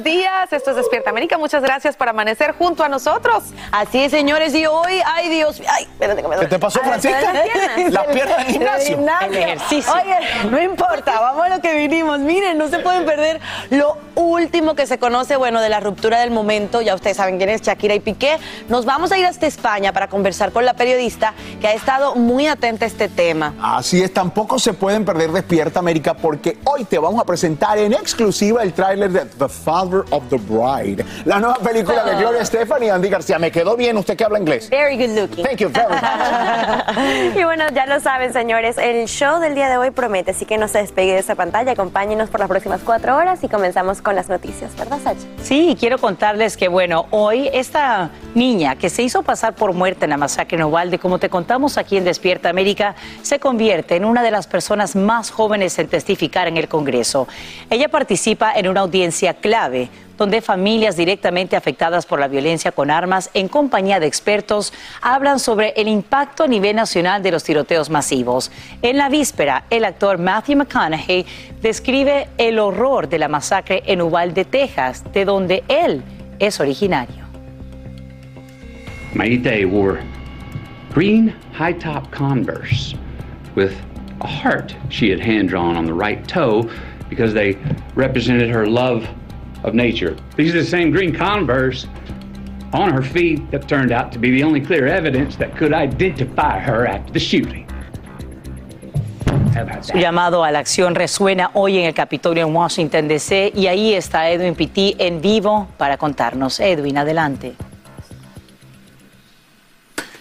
Buenos días. Esto es Despierta América. Muchas gracias por amanecer junto a nosotros. Así es, señores, y hoy, ay Dios, ay, espérate que me ¿Qué te pasó, Francisca? Las piernas del gimnasio. El ejercicio. Oye, no importa, vamos a lo que vinimos. Miren, no se pueden perder lo último que se conoce, bueno, de la ruptura del momento. Ya ustedes saben quién es Shakira y Piqué. Nos vamos a ir hasta España para conversar con la periodista que ha estado muy atenta a este tema. Así es, tampoco se pueden perder Despierta América porque hoy te vamos a presentar en exclusiva el tráiler de The Father of the Bride, la nueva película de Gloria Estefan y Andy García. ¿Me quedó bien usted que habla inglés? Very good looking. Thank you very much. Y bueno, ya lo saben, señores, el show del día de hoy promete, así que no se despegue de esa pantalla, acompáñenos por las próximas cuatro horas y comenzamos con las noticias, ¿verdad, Sacha? Sí, quiero contarles que, bueno, hoy esta niña que se hizo pasar por muerte en la masacre en Uvalde, como te contamos aquí en Despierta América, se convierte en una de las personas más jóvenes en testificar en el Congreso. Ella participa en una audiencia clave donde familias directamente afectadas por la violencia con armas, en compañía de expertos, hablan sobre el impacto a nivel nacional de los tiroteos masivos. En la víspera, el actor Matthew McConaughey describe el horror de la masacre en Uvalde, Texas, de donde él es originario. Maite wore green high top Converse with a heart she had hand drawn on the right toe because they represented her love of nature. These are the same green Converse on her feet that turned out to be the only clear evidence that could identify her after the shooting. Su llamado a la acción resuena hoy en el Capitolio en Washington, D.C. y ahí está Edwin Pitti en vivo para contarnos. Edwin, adelante.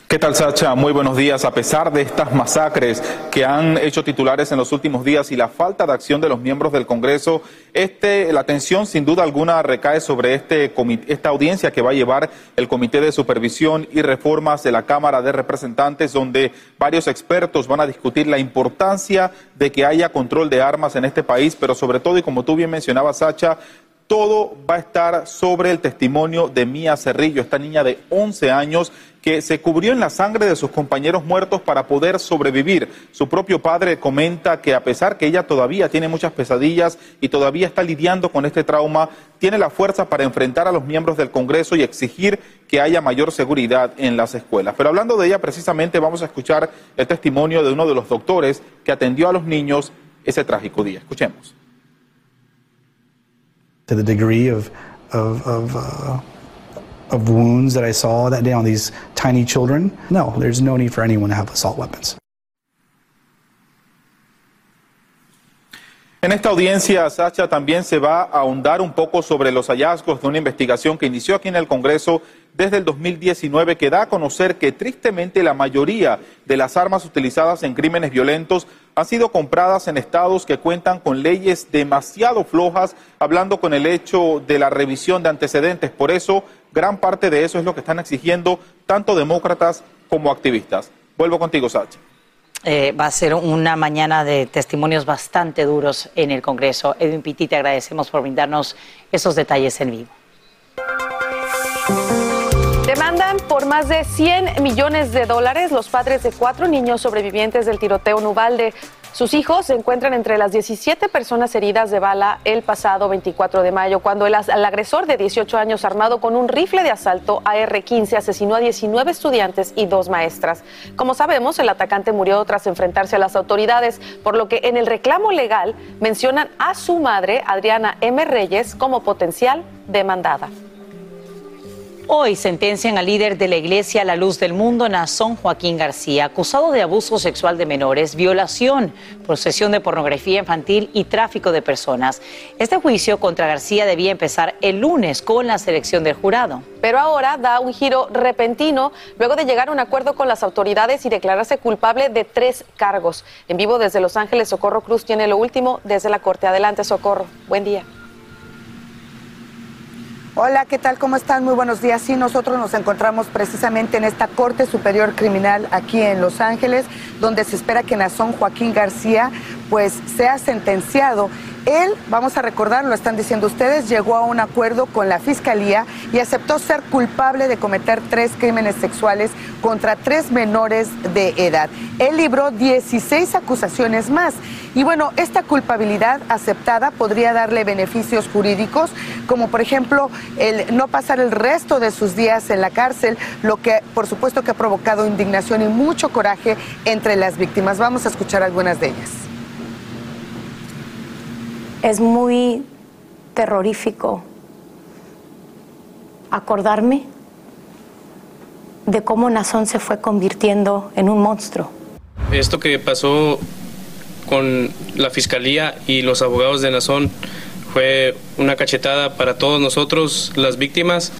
¿Qué tal, Sacha? Muy buenos días. A pesar de estas masacres que han hecho titulares en los últimos días y la falta de acción de los miembros del Congreso, este, la atención sin duda alguna recae sobre este, esta audiencia que va a llevar el Comité de Supervisión y Reformas de la Cámara de Representantes, donde varios expertos van a discutir la importancia de que haya control de armas en este país, pero sobre todo, y como tú bien mencionabas, Sacha, todo va a estar sobre el testimonio de Mía Cerrillo, esta niña de 11 años que se cubrió en la sangre de sus compañeros muertos para poder sobrevivir. Su propio padre comenta que a pesar que ella todavía tiene muchas pesadillas y todavía está lidiando con este trauma, tiene la fuerza para enfrentar a los miembros del Congreso y exigir que haya mayor seguridad en las escuelas. Pero hablando de ella, precisamente vamos a escuchar el testimonio de uno de los doctores que atendió a los niños ese trágico día. Escuchemos. to the degree of of of, uh, wounds that I saw that day on these tiny children. No, no need for anyone to have assault weapons. En esta audiencia, Sacha, también se va a ahondar un poco sobre los hallazgos de una investigación que inició aquí en el Congreso desde el 2019 que da a conocer que tristemente la mayoría de las armas utilizadas en crímenes violentos han sido compradas en estados que cuentan con leyes demasiado flojas, hablando con el hecho de la revisión de antecedentes. Por eso, gran parte de eso es lo que están exigiendo tanto demócratas como activistas. Vuelvo contigo, Sacha. Eh, va a ser una mañana de testimonios bastante duros en el Congreso. Edwin Pitti, te agradecemos por brindarnos esos detalles en vivo. Por más de 100 millones de dólares los padres de cuatro niños sobrevivientes del tiroteo Nubalde. Sus hijos se encuentran entre las 17 personas heridas de bala el pasado 24 de mayo, cuando el agresor de 18 años armado con un rifle de asalto AR-15 asesinó a 19 estudiantes y dos maestras. Como sabemos, el atacante murió tras enfrentarse a las autoridades, por lo que en el reclamo legal mencionan a su madre, Adriana M. Reyes, como potencial demandada. Hoy sentencian al líder de la Iglesia La Luz del Mundo, Nazón Joaquín García, acusado de abuso sexual de menores, violación, posesión de pornografía infantil y tráfico de personas. Este juicio contra García debía empezar el lunes con la selección del jurado. Pero ahora da un giro repentino luego de llegar a un acuerdo con las autoridades y declararse culpable de tres cargos. En vivo desde Los Ángeles, Socorro Cruz tiene lo último desde la Corte. Adelante, Socorro. Buen día. Hola, ¿qué tal? ¿Cómo están? Muy buenos días. Sí, nosotros nos encontramos precisamente en esta Corte Superior Criminal aquí en Los Ángeles, donde se espera que Nazón Joaquín García pues sea sentenciado. Él, vamos a recordar, lo están diciendo ustedes, llegó a un acuerdo con la Fiscalía y aceptó ser culpable de cometer tres crímenes sexuales contra tres menores de edad. Él libró 16 acusaciones más. Y bueno, esta culpabilidad aceptada podría darle beneficios jurídicos, como por ejemplo el no pasar el resto de sus días en la cárcel, lo que por supuesto que ha provocado indignación y mucho coraje entre las víctimas. Vamos a escuchar algunas de ellas. Es muy terrorífico acordarme de cómo Nazón se fue convirtiendo en un monstruo. Esto que pasó con la fiscalía y los abogados de Nazón fue una cachetada para todos nosotros, las víctimas.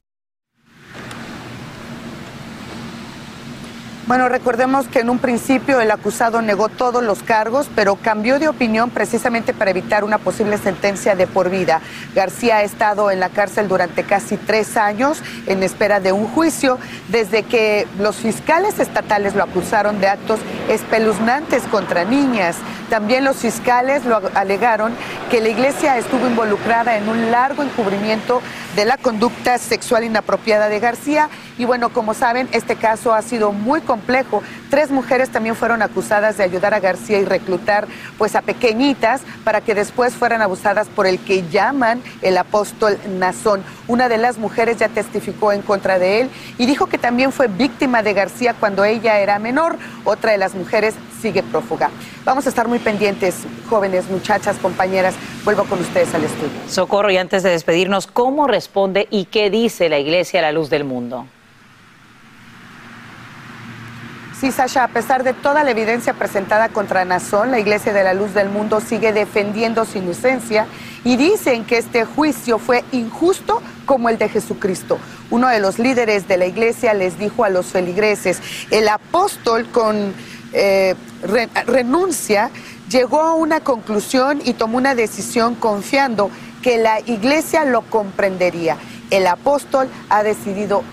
Bueno, recordemos que en un principio el acusado negó todos los cargos, pero cambió de opinión precisamente para evitar una posible sentencia de por vida. García ha estado en la cárcel durante casi tres años en espera de un juicio, desde que los fiscales estatales lo acusaron de actos espeluznantes contra niñas. También los fiscales lo alegaron que la iglesia estuvo involucrada en un largo encubrimiento de la conducta sexual inapropiada de García. Y bueno, como saben, este caso ha sido muy Tres mujeres también fueron acusadas de ayudar a García y reclutar pues a pequeñitas para que después fueran abusadas por el que llaman el apóstol Nazón. Una de las mujeres ya testificó en contra de él y dijo que también fue víctima de García cuando ella era menor. Otra de las mujeres sigue prófuga. Vamos a estar muy pendientes, jóvenes, muchachas, compañeras. Vuelvo con ustedes al estudio. Socorro, y antes de despedirnos, ¿cómo responde y qué dice la Iglesia a la luz del mundo? Sí, Sasha, a pesar de toda la evidencia presentada contra Nazón, la Iglesia de la Luz del Mundo sigue defendiendo su inocencia y dicen que este juicio fue injusto como el de Jesucristo. Uno de los líderes de la Iglesia les dijo a los feligreses, el apóstol con eh, re- renuncia llegó a una conclusión y tomó una decisión confiando que la Iglesia lo comprendería. El apóstol ha decidido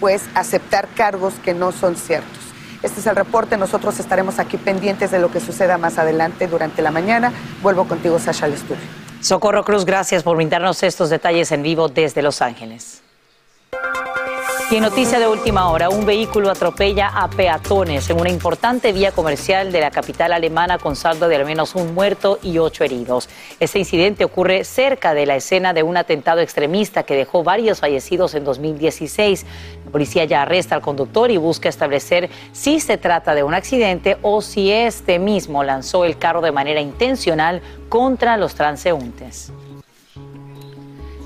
pues aceptar cargos que no son ciertos. Este es el reporte. Nosotros estaremos aquí pendientes de lo que suceda más adelante durante la mañana. Vuelvo contigo, Sasha, al estudio. Socorro Cruz, gracias por brindarnos estos detalles en vivo desde Los Ángeles. Y en noticia de última hora, un vehículo atropella a peatones en una importante vía comercial de la capital alemana con saldo de al menos un muerto y ocho heridos. Este incidente ocurre cerca de la escena de un atentado extremista que dejó varios fallecidos en 2016. La policía ya arresta al conductor y busca establecer si se trata de un accidente o si este mismo lanzó el carro de manera intencional contra los transeúntes.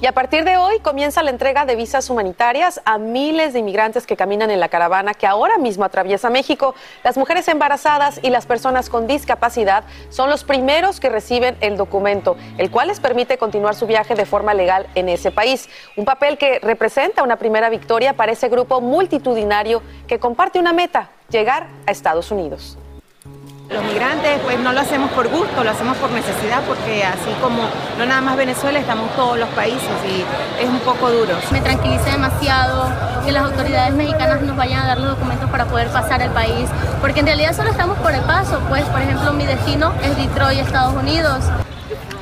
Y a partir de hoy comienza la entrega de visas humanitarias a miles de inmigrantes que caminan en la caravana que ahora mismo atraviesa México. Las mujeres embarazadas y las personas con discapacidad son los primeros que reciben el documento, el cual les permite continuar su viaje de forma legal en ese país. Un papel que representa una primera victoria para ese grupo multitudinario que comparte una meta, llegar a Estados Unidos. Los migrantes pues no lo hacemos por gusto, lo hacemos por necesidad porque así como no nada más Venezuela, estamos todos los países y es un poco duro. Me tranquiliza demasiado que las autoridades mexicanas nos vayan a dar los documentos para poder pasar al país, porque en realidad solo estamos por el paso, pues por ejemplo mi destino es Detroit, Estados Unidos.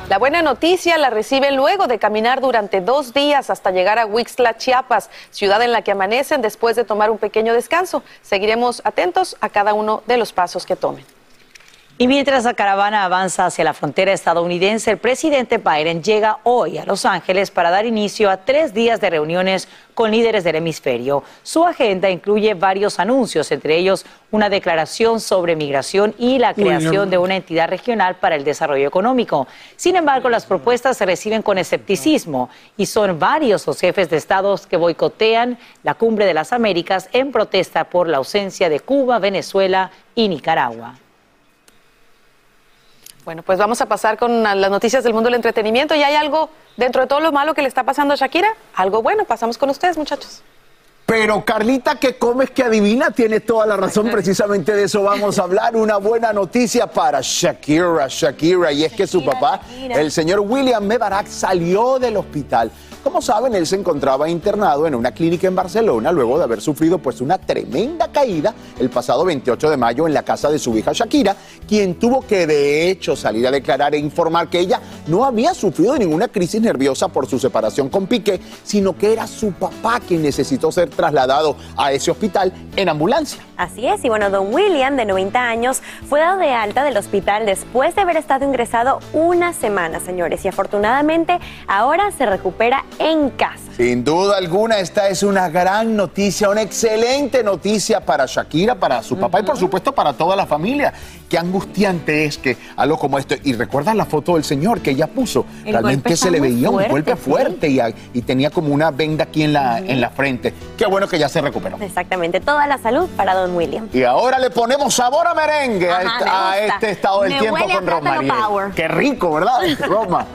La buena noticia la reciben luego de caminar durante dos días hasta llegar a Huixla, Chiapas, ciudad en la que amanecen después de tomar un pequeño descanso. Seguiremos atentos a cada uno de los pasos que tomen. Y mientras la caravana avanza hacia la frontera estadounidense, el presidente Biden llega hoy a Los Ángeles para dar inicio a tres días de reuniones con líderes del hemisferio. Su agenda incluye varios anuncios, entre ellos una declaración sobre migración y la creación de una entidad regional para el desarrollo económico. Sin embargo, las propuestas se reciben con escepticismo y son varios los jefes de estados que boicotean la cumbre de las Américas en protesta por la ausencia de Cuba, Venezuela y Nicaragua. Bueno, pues vamos a pasar con las noticias del mundo del entretenimiento. ¿Y hay algo dentro de todo lo malo que le está pasando a Shakira? Algo bueno, pasamos con ustedes, muchachos. Pero Carlita, que comes que adivina, tiene toda la razón. Precisamente de eso vamos a hablar. Una buena noticia para Shakira, Shakira. Y es que su papá, el señor William Mebarak, salió del hospital. Como saben, él se encontraba internado en una clínica en Barcelona luego de haber sufrido pues una tremenda caída el pasado 28 de mayo en la casa de su hija Shakira, quien tuvo que de hecho salir a declarar e informar que ella no había sufrido ninguna crisis nerviosa por su separación con Piqué, sino que era su papá quien necesitó ser trasladado a ese hospital en ambulancia. Así es, y bueno, don William, de 90 años, fue dado de alta del hospital después de haber estado ingresado una semana, señores, y afortunadamente ahora se recupera en casa. Sin duda alguna, esta es una gran noticia, una excelente noticia para Shakira, para su papá y por supuesto para toda la familia. Qué angustiante es que algo como esto, y recuerdas la foto del señor que ella puso, El realmente se le veía un fuerte, golpe sí. fuerte y, y tenía como una venda aquí en la, en la frente. Qué bueno que ya se recuperó. Exactamente, toda la salud para don William. Y ahora le ponemos sabor a merengue a, Ajá, este, me este estado del Me tiempo con Rosmarie. Qué rico, ¿verdad? Roma.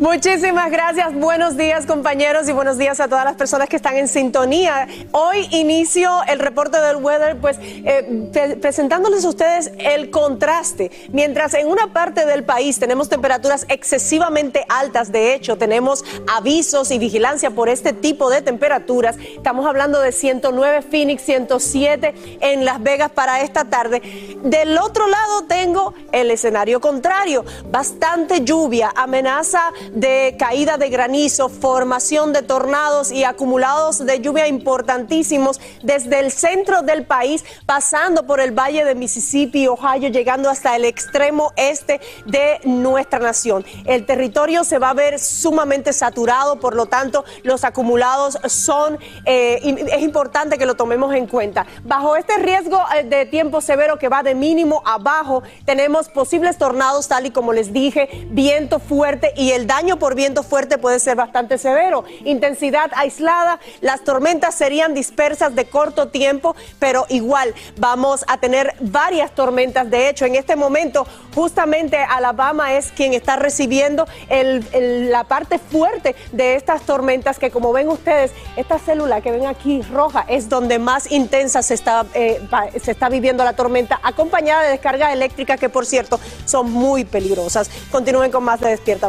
Muchísimas gracias, buenos días compañeros y buenos días a todas las personas que están en sintonía. Hoy inicio el reporte del weather, pues eh, pre- presentándoles a ustedes el contraste. Mientras en una parte del país tenemos temperaturas excesivamente altas, de hecho tenemos avisos y vigilancia por este tipo de temperaturas. Estamos hablando de 109 Phoenix, 107 en Las Vegas para esta tarde. Del otro lado tengo el escenario contrario, bastante lluvia, amenaza de caída de granizo, formación de tornados y acumulados de lluvia importantísimos desde el centro del país, pasando por el valle de Mississippi, Ohio, llegando hasta el extremo este de nuestra nación. El territorio se va a ver sumamente saturado, por lo tanto, los acumulados son, eh, es importante que lo tomemos en cuenta. Bajo este riesgo eh, de tiempo severo que va de mínimo a bajo, tenemos posibles tornados, tal y como les dije, viento fuerte y el daño por viento fuerte puede ser bastante severo. Intensidad aislada, las tormentas serían dispersas de corto tiempo, pero igual vamos a tener varias tormentas. De hecho, en este momento, justamente Alabama es quien está recibiendo la parte fuerte de estas tormentas que como ven ustedes, esta célula que ven aquí roja es donde más intensa se está, eh, se está viviendo la tormenta, acompañada de descargas eléctricas que por cierto son muy peligrosas. Continúen con más de Despierta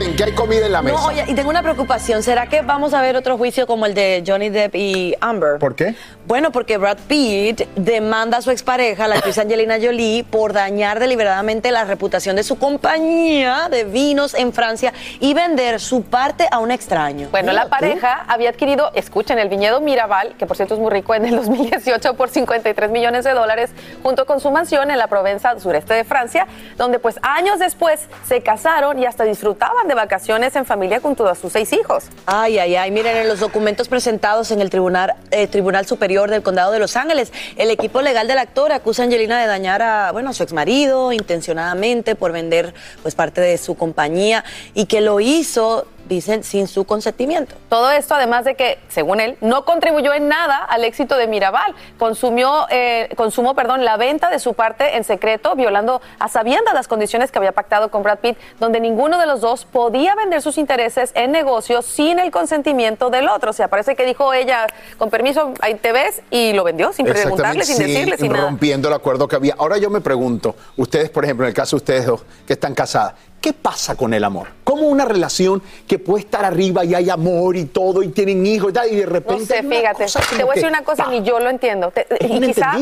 En que hay comida en la mesa. No, oye, y tengo una preocupación. ¿Será que vamos a ver otro juicio como el de Johnny Depp y Amber? ¿Por qué? Bueno, porque Brad Pitt demanda a su expareja, la actriz Angelina Jolie, por dañar deliberadamente la reputación de su compañía de vinos en Francia y vender su parte a un extraño. Bueno, la pareja había adquirido, escuchen, el viñedo Mirabal, que por cierto es muy rico, en el 2018 por 53 millones de dólares, junto con su mansión en la Provenza sureste de Francia, donde pues años después se casaron y hasta disfrutaban de vacaciones en familia con todos sus seis hijos. Ay, ay, ay, miren, en los documentos presentados en el Tribunal, eh, Tribunal Superior del Condado de Los Ángeles, el equipo legal del actor acusa a Angelina de dañar a, bueno, a su exmarido intencionadamente por vender pues parte de su compañía y que lo hizo dicen sin su consentimiento. Todo esto, además de que, según él, no contribuyó en nada al éxito de Mirabal. Consumió, eh, consumó perdón, la venta de su parte en secreto, violando a sabiendas las condiciones que había pactado con Brad Pitt, donde ninguno de los dos podía vender sus intereses en negocios sin el consentimiento del otro. O sea, parece que dijo ella, con permiso, ahí te ves, y lo vendió sin preguntarle, sin decirle, sin nada. rompiendo el acuerdo que había. Ahora yo me pregunto, ustedes, por ejemplo, en el caso de ustedes dos, que están casadas, ¿Qué pasa con el amor? ¿Cómo una relación que puede estar arriba y hay amor y todo y tienen hijos y, tal, y de repente... No sé, fíjate, te voy a decir una cosa, ni yo lo entiendo. Te- Es y quizá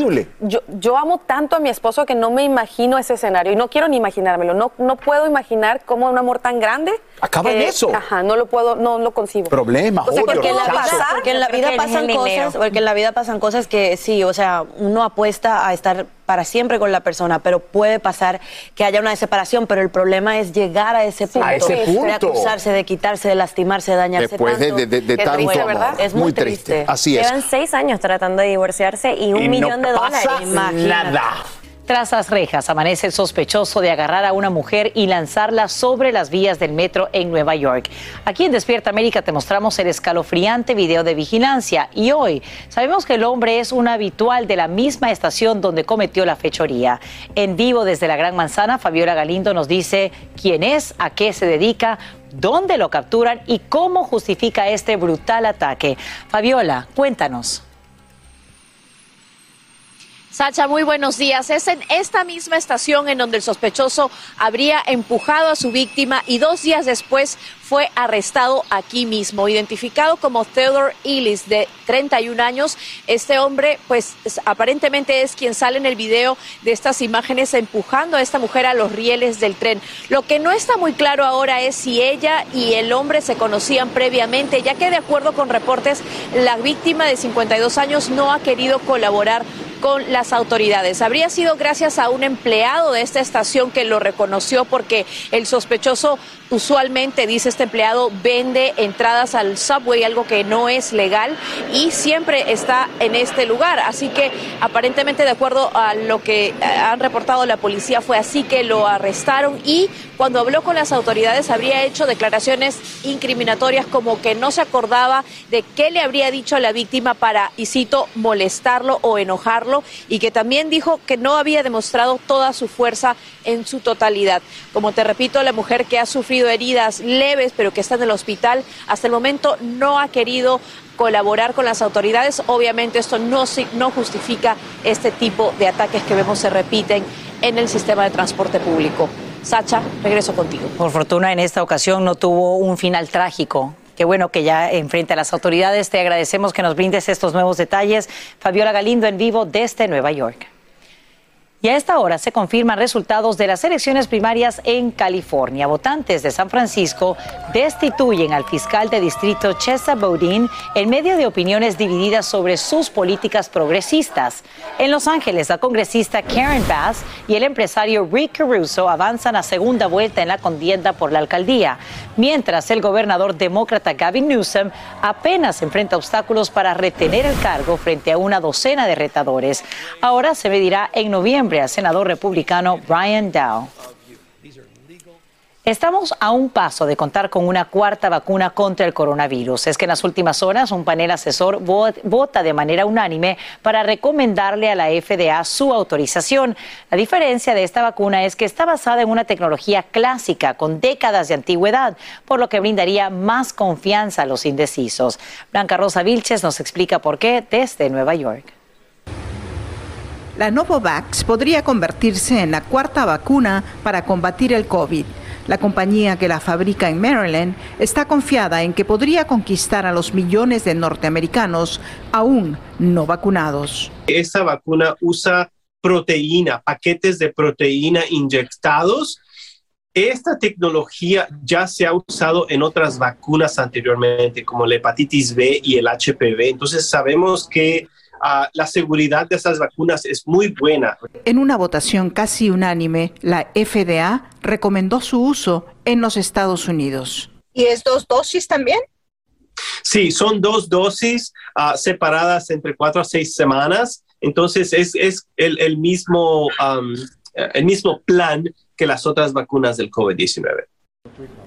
yo, yo amo tanto a mi esposo que no me imagino ese escenario y no quiero ni imaginármelo. No, no puedo imaginar cómo un amor tan grande... Acaba en eh, eso. Ajá, no lo puedo, no lo concibo. Problemas, O sea, odio, porque en la vida- Porque en la vida pasan cosas, porque en la vida pasan cosas que sí, o sea, uno apuesta a estar para siempre con la persona, pero puede pasar que haya una separación, pero el problema es llegar a ese punto, A ese de punto. acusarse, de quitarse, de lastimarse, de dañarse Después de, tanto. de- de- de tanto triste, amor. ¿verdad? Es muy, triste. Así es. Llevan seis años tratando de divorciarse y un Y no millón de pasa dólares. nada. Tras las rejas, amanece el sospechoso de agarrar a una mujer y lanzarla sobre las vías del metro en Nueva York. Aquí en Despierta América te mostramos el escalofriante video de vigilancia y hoy sabemos que el hombre es un habitual de la misma estación donde cometió la fechoría. En vivo desde la Gran Manzana, Fabiola Galindo nos dice quién es, a qué se dedica, dónde lo capturan y cómo justifica este brutal ataque. Fabiola, cuéntanos. Sacha, muy buenos días. Es en esta misma estación en donde el sospechoso habría empujado a su víctima y dos días después fue arrestado aquí mismo, identificado como Theodore Ellis, de 31 años. Este hombre, pues es- aparentemente es quien sale en el video de estas imágenes empujando a esta mujer a los rieles del tren. Lo que no está muy claro ahora es si ella y el hombre se conocían previamente, ya que de acuerdo con reportes, la víctima de 52 años no ha querido colaborar con autoridades. Habría sido gracias a un empleado de esta estación que lo reconoció porque el sospechoso usualmente, dice este empleado, vende entradas al subway, algo que no es legal y siempre está en este lugar. Así que aparentemente de acuerdo a lo que eh, han reportado la policía fue así que lo arrestaron y cuando habló con las autoridades habría hecho declaraciones incriminatorias como que no se acordaba de qué le habría dicho a la víctima para, y cito, molestarlo o enojarlo y que también dijo que no había demostrado toda su fuerza en su totalidad. Como te repito, la mujer que ha sufrido heridas leves pero que está en el hospital hasta el momento no ha querido colaborar con las autoridades. Obviamente esto no, no justifica este tipo de ataques que vemos se repiten en el sistema de transporte público. Sacha, regreso contigo. Por fortuna en esta ocasión no tuvo un final trágico. Qué bueno que ya enfrente a las autoridades. Te agradecemos que nos brindes estos nuevos detalles. Fabiola Galindo en vivo desde Nueva York. Y a esta hora se confirman resultados de las elecciones primarias en California. Votantes de San Francisco destituyen al fiscal de distrito Chesa Boudin en medio de opiniones divididas sobre sus políticas progresistas. En Los Ángeles, la congresista Karen Bass y el empresario Rick Caruso avanzan a segunda vuelta en la contienda por la alcaldía, mientras el gobernador demócrata Gavin Newsom apenas enfrenta obstáculos para retener el cargo frente a una docena de retadores. Ahora se medirá en noviembre al senador republicano Brian Dow. Estamos a un paso de contar con una cuarta vacuna contra el coronavirus. Es que en las últimas horas un panel asesor vo- vota de manera unánime para recomendarle a la FDA su autorización. La diferencia de esta vacuna es que está basada en una tecnología clásica con décadas de antigüedad, por lo que brindaría más confianza a los indecisos. Blanca Rosa Vilches nos explica por qué desde Nueva York. La Novavax podría convertirse en la cuarta vacuna para combatir el COVID. La compañía que la fabrica en Maryland está confiada en que podría conquistar a los millones de norteamericanos aún no vacunados. Esta vacuna usa proteína, paquetes de proteína inyectados. Esta tecnología ya se ha usado en otras vacunas anteriormente, como la hepatitis B y el HPV. Entonces sabemos que ah, la seguridad de esas vacunas es muy buena. En una votación casi unánime, la FDA recomendó su uso en los Estados Unidos. ¿Y es dos dosis también? Sí, son dos dosis ah, separadas entre cuatro a seis semanas. Entonces es, es el, el mismo, um, el mismo plan que las otras vacunas del COVID-19.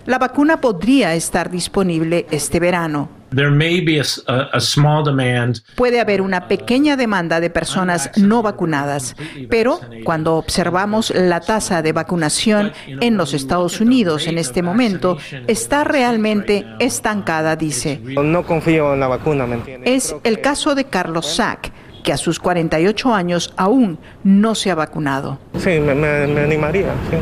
La vacuna podría estar disponible este verano. There may be a, s- a- a small demand Puede haber una pequeña demanda de personas no vacunadas, pero cuando observamos la tasa de vacunación en los Estados Unidos en este momento, está realmente estancada, dice. No confío en la vacuna, ¿me entiendes? Es el caso de Carlos Sack, que a sus 48 años aún no se ha vacunado. Sí, me, me- me animaría, sí.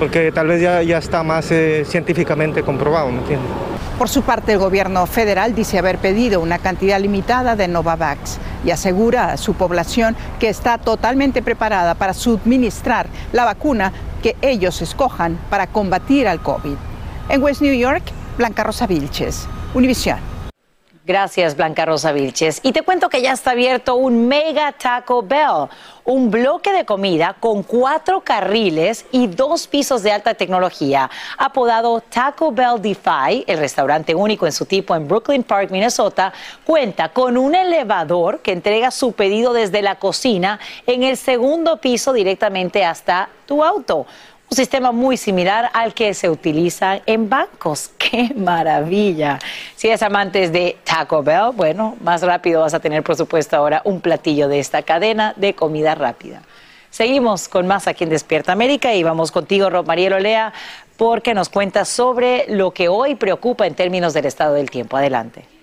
Porque tal vez ya, ya está más eh, científicamente comprobado, ¿me entiendes? Por su parte, el gobierno federal dice haber pedido una cantidad limitada de Novavax y asegura a su población que está totalmente preparada para suministrar la vacuna que ellos escojan para combatir al COVID. En West New York, Blanca Rosa Vilches, Univisión. Gracias, Blanca Rosa Vilches. Y te cuento que ya está abierto un Mega Taco Bell, un bloque de comida con cuatro carriles y dos pisos de alta tecnología, apodado Taco Bell Defy, el restaurante único en su tipo en Brooklyn Park, Minnesota, cuenta con un elevador que entrega su pedido desde la cocina en el segundo piso directamente hasta tu auto. Un sistema muy similar al que se utiliza en bancos. ¡Qué maravilla! Si eres amantes de Taco Bell, bueno, más rápido vas a tener, por supuesto, ahora un platillo de esta cadena de comida rápida. Seguimos con más aquí en Despierta América y vamos contigo, Rob Mariel Olea, porque nos cuentas sobre lo que hoy preocupa en términos del estado del tiempo. Adelante.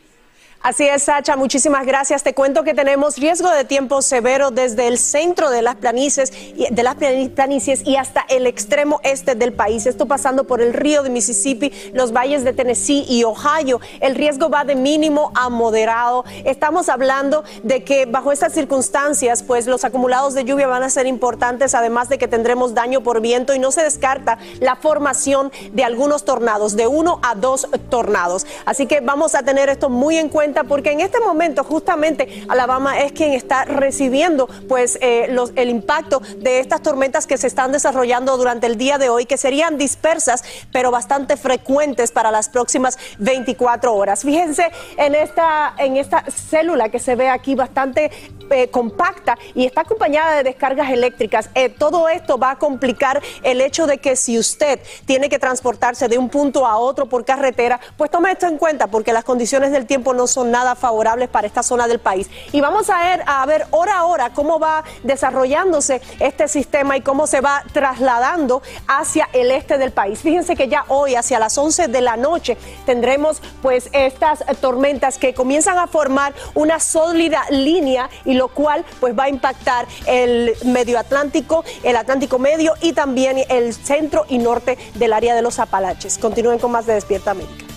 Así es, Sacha, muchísimas gracias. Te cuento que tenemos riesgo de tiempo severo desde el centro de las planicies, de las plani- planicies y hasta el extremo este del país. Esto pasando por el río de Mississippi, los valles de Tennessee y Ohio. El riesgo va de mínimo a moderado. Estamos hablando de que bajo estas circunstancias, pues los acumulados de lluvia van a ser importantes, además de que tendremos daño por viento y no se descarta la formación de algunos tornados, de uno a dos tornados. Así que vamos a tener esto muy en cuenta porque en este momento justamente Alabama es quien está recibiendo pues eh, el impacto de estas tormentas que se están desarrollando durante el día de hoy, que serían dispersas pero bastante frecuentes para las próximas 24 horas. Fíjense en esta, en esta célula que se ve aquí bastante eh, compacta y está acompañada de descargas eléctricas. Eh, todo esto va a complicar el hecho de que si usted tiene que transportarse de un punto a otro por carretera, pues tome esto en cuenta porque las condiciones del tiempo no son nada favorables para esta zona del país. Y vamos a ver, a ver hora a hora cómo va desarrollándose este sistema y cómo se va trasladando hacia el este del país. Fíjense que ya hoy, hacia las 11 de la noche, tendremos pues estas tormentas que comienzan a formar una sólida línea y lo cual pues va a impactar el medio Atlántico, el Atlántico medio y también el centro y norte del área de los Apalaches. Continúen con más de Despierta América.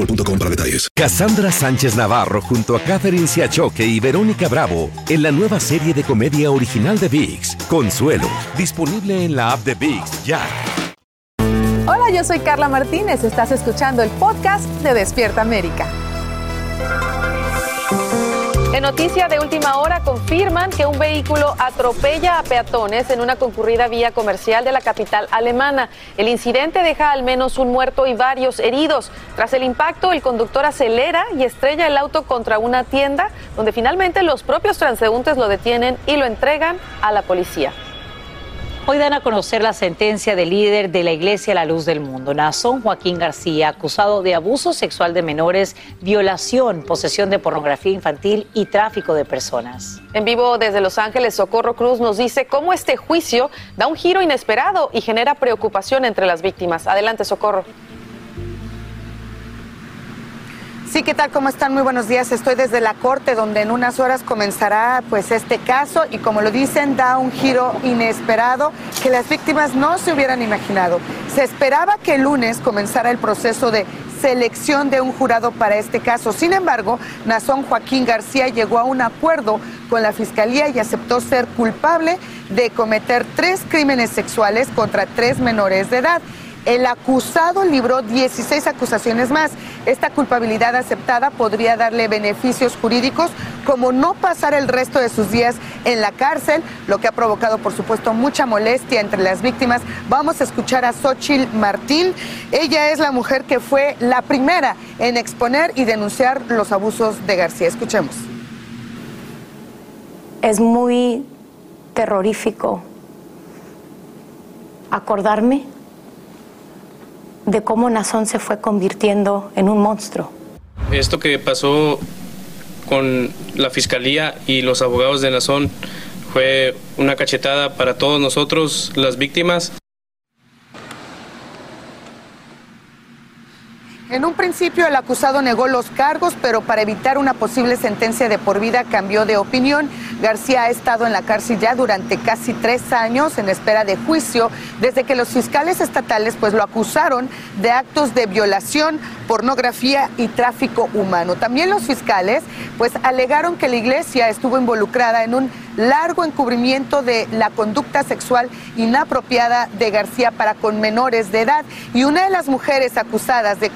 boostmobile.com para detalles. Cassandra Sánchez Navarro junto a Catherine Siachoque y Verónica Bravo en la nueva serie de comedia original de VIX, Consuelo, disponible en la app de VIX ya. Hola, yo soy Carla Martínez. Estás escuchando el podcast de Despierta América. En noticia de última hora confirman que un vehículo atropella a peatones en una concurrida vía comercial de la capital alemana. El incidente deja al menos un muerto y varios heridos. Tras el impacto, el conductor acelera y estrella el auto contra una tienda, donde finalmente los propios transeúntes lo detienen y lo entregan a la policía. Hoy dan a conocer la sentencia del líder de la Iglesia La Luz del Mundo, Nazón Joaquín García, acusado de abuso sexual de menores, violación, posesión de pornografía infantil y tráfico de personas. En vivo desde Los Ángeles, Socorro Cruz nos dice cómo este juicio da un giro inesperado y genera preocupación entre las víctimas. Adelante, Socorro. Sí, ¿qué tal? ¿Cómo están? Muy buenos días. Estoy desde la corte donde en unas horas comenzará pues este caso y como lo dicen da un giro inesperado que las víctimas no se hubieran imaginado. Se esperaba que el lunes comenzara el proceso de selección de un jurado para este caso. Sin embargo, Nazón Joaquín García llegó a un acuerdo con la fiscalía y aceptó ser culpable de cometer tres crímenes sexuales contra tres menores de edad. El acusado libró 16 acusaciones más. Esta culpabilidad aceptada podría darle beneficios jurídicos como no pasar el resto de sus días en la cárcel, lo que ha provocado, por supuesto, mucha molestia entre las víctimas. Vamos a escuchar a Xochil Martín. Ella es la mujer que fue la primera en exponer y denunciar los abusos de García. Escuchemos. Es muy terrorífico acordarme de cómo Nazón se fue convirtiendo en un monstruo. Esto que pasó con la fiscalía y los abogados de Nazón fue una cachetada para todos nosotros, las víctimas. En un principio el acusado negó los cargos, pero para evitar una posible sentencia de por vida cambió de opinión. García ha estado en la cárcel ya durante casi tres años en espera de juicio, desde que los fiscales estatales pues lo acusaron de actos de violación, pornografía y tráfico humano. También los fiscales pues alegaron que la iglesia estuvo involucrada en un largo encubrimiento de la conducta sexual inapropiada de García para con menores de edad y una de las mujeres acusadas de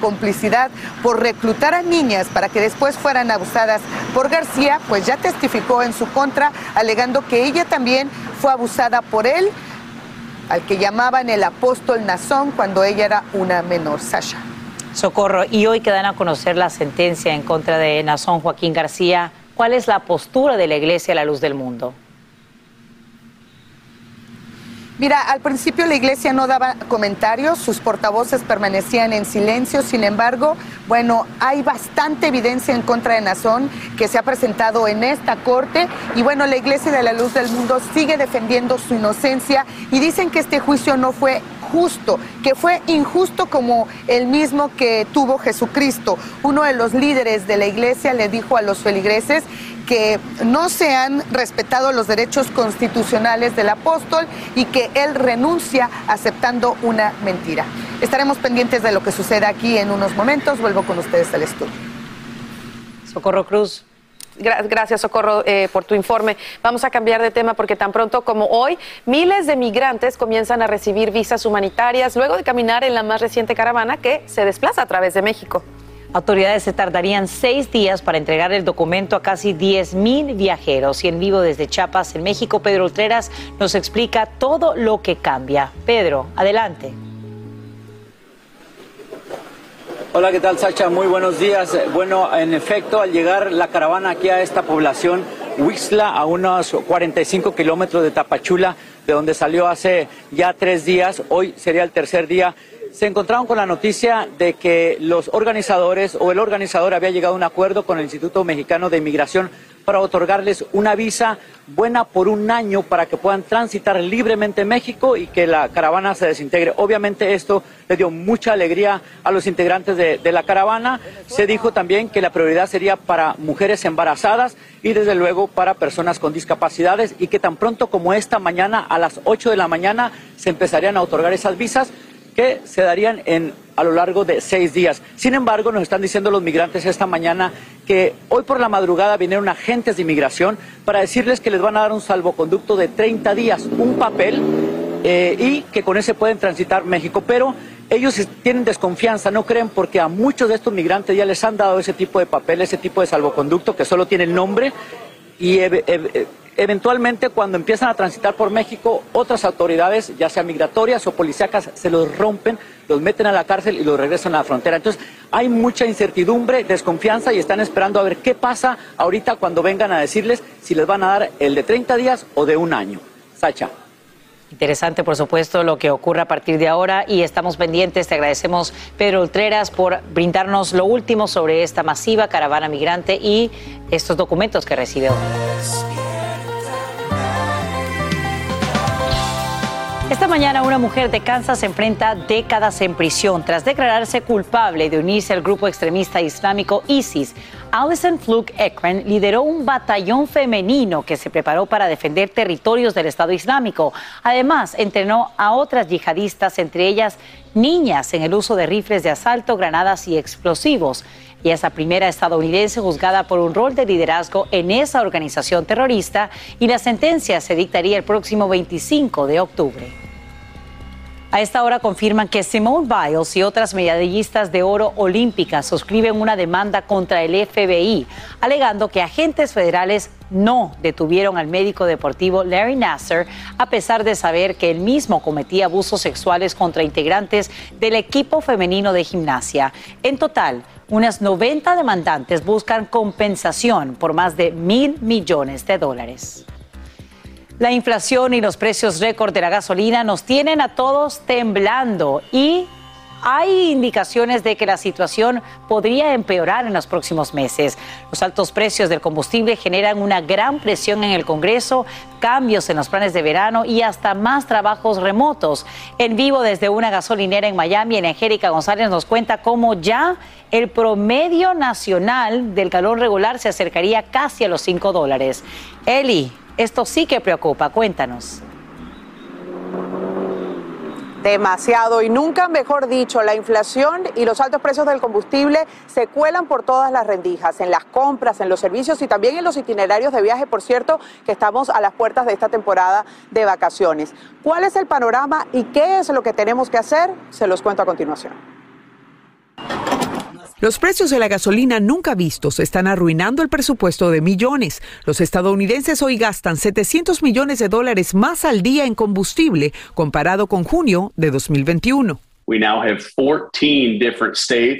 por reclutar a niñas para que después fueran abusadas por García, pues ya testificó en su contra alegando que ella también fue abusada por él, al que llamaban el apóstol Nazón cuando ella era una menor, Sasha. Socorro, y hoy que dan a conocer la sentencia en contra de Nazón Joaquín García, ¿cuál es la postura de la Iglesia a la luz del mundo? Mira, al principio la iglesia no daba comentarios, sus portavoces permanecían en silencio, sin embargo, bueno, hay bastante evidencia en contra de Nazón que se ha presentado en esta corte y bueno, la iglesia de la luz del mundo sigue defendiendo su inocencia y dicen que este juicio no fue justo, que fue injusto como el mismo que tuvo Jesucristo. Uno de los líderes de la iglesia le dijo a los feligreses que no se han respetado los derechos constitucionales del apóstol y que él renuncia aceptando una mentira. Estaremos pendientes de lo que suceda aquí en unos momentos. Vuelvo con ustedes al estudio. Socorro Cruz. Gracias, Socorro, eh, por tu informe. Vamos a cambiar de tema porque tan pronto como hoy, miles de migrantes comienzan a recibir visas humanitarias luego de caminar en la más reciente caravana que se desplaza a través de México. Autoridades se tardarían seis días para entregar el documento a casi 10 mil viajeros. Y en vivo desde Chiapas, en México, Pedro Ultreras nos explica todo lo que cambia. Pedro, adelante. Hola, ¿qué tal, Sacha? Muy buenos días. Bueno, en efecto, al llegar la caravana aquí a esta población, Huixla, a unos 45 kilómetros de Tapachula, de donde salió hace ya tres días, hoy sería el tercer día, se encontraron con la noticia de que los organizadores o el organizador había llegado a un acuerdo con el Instituto Mexicano de Inmigración para otorgarles una visa buena por un año para que puedan transitar libremente en México y que la caravana se desintegre. Obviamente esto le dio mucha alegría a los integrantes de, de la caravana. Se dijo también que la prioridad sería para mujeres embarazadas y desde luego para personas con discapacidades y que tan pronto como esta mañana a las 8 de la mañana se empezarían a otorgar esas visas que se darían en, a lo largo de seis días. Sin embargo, nos están diciendo los migrantes esta mañana que hoy por la madrugada vinieron agentes de inmigración para decirles que les van a dar un salvoconducto de 30 días, un papel, eh, y que con ese pueden transitar México. Pero ellos tienen desconfianza, no creen porque a muchos de estos migrantes ya les han dado ese tipo de papel, ese tipo de salvoconducto que solo tiene el nombre y eventualmente cuando empiezan a transitar por México, otras autoridades, ya sean migratorias o policíacas, se los rompen, los meten a la cárcel y los regresan a la frontera. Entonces hay mucha incertidumbre, desconfianza y están esperando a ver qué pasa ahorita cuando vengan a decirles si les van a dar el de 30 días o de un año. Sacha. Interesante, por supuesto, lo que ocurra a partir de ahora y estamos pendientes. Te agradecemos, Pedro Ultreras, por brindarnos lo último sobre esta masiva caravana migrante y estos documentos que recibe hoy. Esta mañana una mujer de Kansas enfrenta décadas en prisión tras declararse culpable de unirse al grupo extremista islámico ISIS. Alison Fluke Ekren lideró un batallón femenino que se preparó para defender territorios del Estado Islámico. Además, entrenó a otras yihadistas, entre ellas niñas, en el uso de rifles de asalto, granadas y explosivos. Y es la primera estadounidense juzgada por un rol de liderazgo en esa organización terrorista y la sentencia se dictaría el próximo 25 de octubre. A esta hora confirman que Simone Biles y otras medallistas de oro olímpicas suscriben una demanda contra el FBI, alegando que agentes federales no detuvieron al médico deportivo Larry Nasser, a pesar de saber que él mismo cometía abusos sexuales contra integrantes del equipo femenino de gimnasia. En total, unas 90 demandantes buscan compensación por más de mil millones de dólares. La inflación y los precios récord de la gasolina nos tienen a todos temblando y hay indicaciones de que la situación podría empeorar en los próximos meses. Los altos precios del combustible generan una gran presión en el Congreso, cambios en los planes de verano y hasta más trabajos remotos. En vivo desde una gasolinera en Miami, en Angélica González nos cuenta cómo ya el promedio nacional del calor regular se acercaría casi a los 5 dólares. Eli, esto sí que preocupa, cuéntanos. Demasiado y nunca mejor dicho, la inflación y los altos precios del combustible se cuelan por todas las rendijas, en las compras, en los servicios y también en los itinerarios de viaje, por cierto, que estamos a las puertas de esta temporada de vacaciones. ¿Cuál es el panorama y qué es lo que tenemos que hacer? Se los cuento a continuación. Los precios de la gasolina nunca vistos están arruinando el presupuesto de millones. Los estadounidenses hoy gastan 700 millones de dólares más al día en combustible comparado con junio de 2021.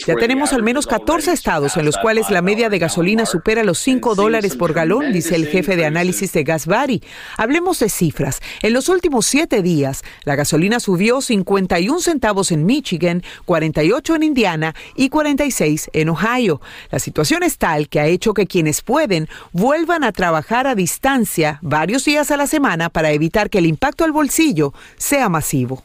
Ya tenemos al menos 14 estados en los cuales la media de gasolina supera los 5 dólares por galón, dice el jefe de análisis de Gasbari. Hablemos de cifras. En los últimos siete días, la gasolina subió 51 centavos en Michigan, 48 en Indiana y 46 en Ohio. La situación es tal que ha hecho que quienes pueden vuelvan a trabajar a distancia varios días a la semana para evitar que el impacto al bolsillo sea masivo.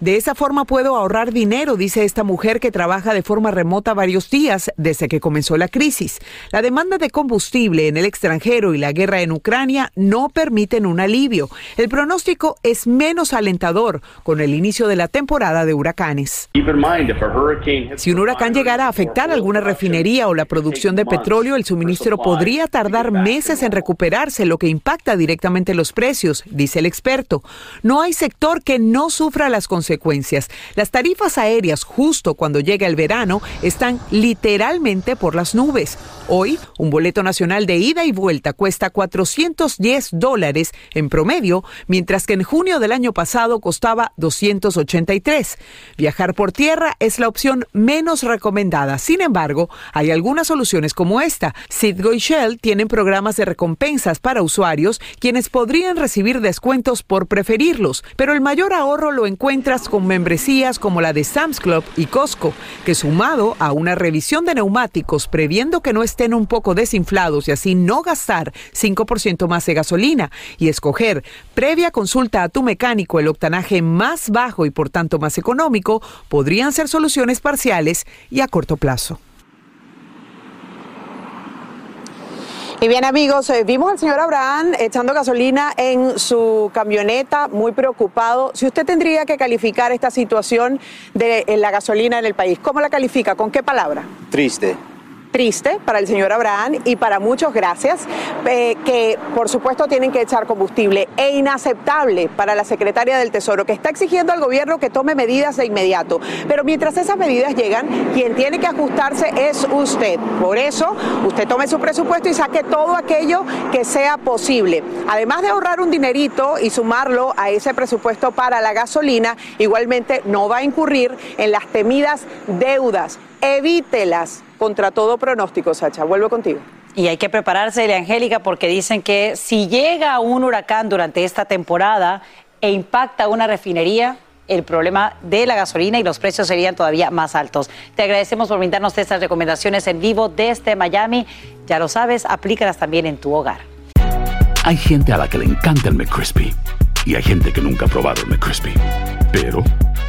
De esa forma puedo ahorrar dinero, dice esta mujer que trabaja de forma remota varios días desde que comenzó la crisis. La demanda de combustible en el extranjero y la guerra en Ucrania no permiten un alivio. El pronóstico es menos alentador con el inicio de la temporada de huracanes. Si un huracán llegara a afectar alguna refinería o la producción de petróleo, el suministro podría tardar meses en recuperarse, lo que impacta directamente los precios, dice el experto. No hay sector que no sufra las consecuencias Las tarifas aéreas justo cuando llega el verano están literalmente por las nubes. Hoy, un boleto nacional de ida y vuelta cuesta 410 dólares en promedio, mientras que en junio del año pasado costaba 283. Viajar por tierra es la opción menos recomendada. Sin embargo, hay algunas soluciones como esta. Citgo y Shell tienen programas de recompensas para usuarios quienes podrían recibir descuentos por preferirlos, pero el mayor ahorro lo encuentra con membresías como la de Sam's Club y Costco, que sumado a una revisión de neumáticos previendo que no estén un poco desinflados y así no gastar 5% más de gasolina y escoger previa consulta a tu mecánico el octanaje más bajo y por tanto más económico, podrían ser soluciones parciales y a corto plazo. Y bien amigos, eh, vimos al señor Abraham echando gasolina en su camioneta, muy preocupado. Si usted tendría que calificar esta situación de la gasolina en el país, ¿cómo la califica? ¿Con qué palabra? Triste. Triste para el señor Abraham y para muchos, gracias, eh, que por supuesto tienen que echar combustible e inaceptable para la secretaria del Tesoro, que está exigiendo al gobierno que tome medidas de inmediato. Pero mientras esas medidas llegan, quien tiene que ajustarse es usted. Por eso, usted tome su presupuesto y saque todo aquello que sea posible. Además de ahorrar un dinerito y sumarlo a ese presupuesto para la gasolina, igualmente no va a incurrir en las temidas deudas. Evítelas contra todo pronóstico, Sacha. Vuelvo contigo. Y hay que prepararse, Angélica, porque dicen que si llega un huracán durante esta temporada e impacta una refinería, el problema de la gasolina y los precios serían todavía más altos. Te agradecemos por brindarnos estas recomendaciones en vivo desde Miami. Ya lo sabes, aplícalas también en tu hogar. Hay gente a la que le encanta el McCrispy y hay gente que nunca ha probado el McCrispy. Pero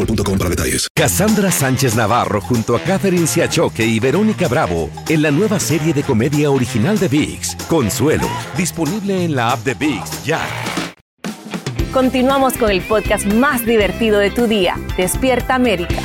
boostmobile.com para detalles. Cassandra Sánchez Navarro junto a Catherine Siachoque y Verónica Bravo en la nueva serie de comedia original de VIX, Consuelo, disponible en la app de VIX ya. Continuamos con el podcast más divertido de tu día, Despierta América.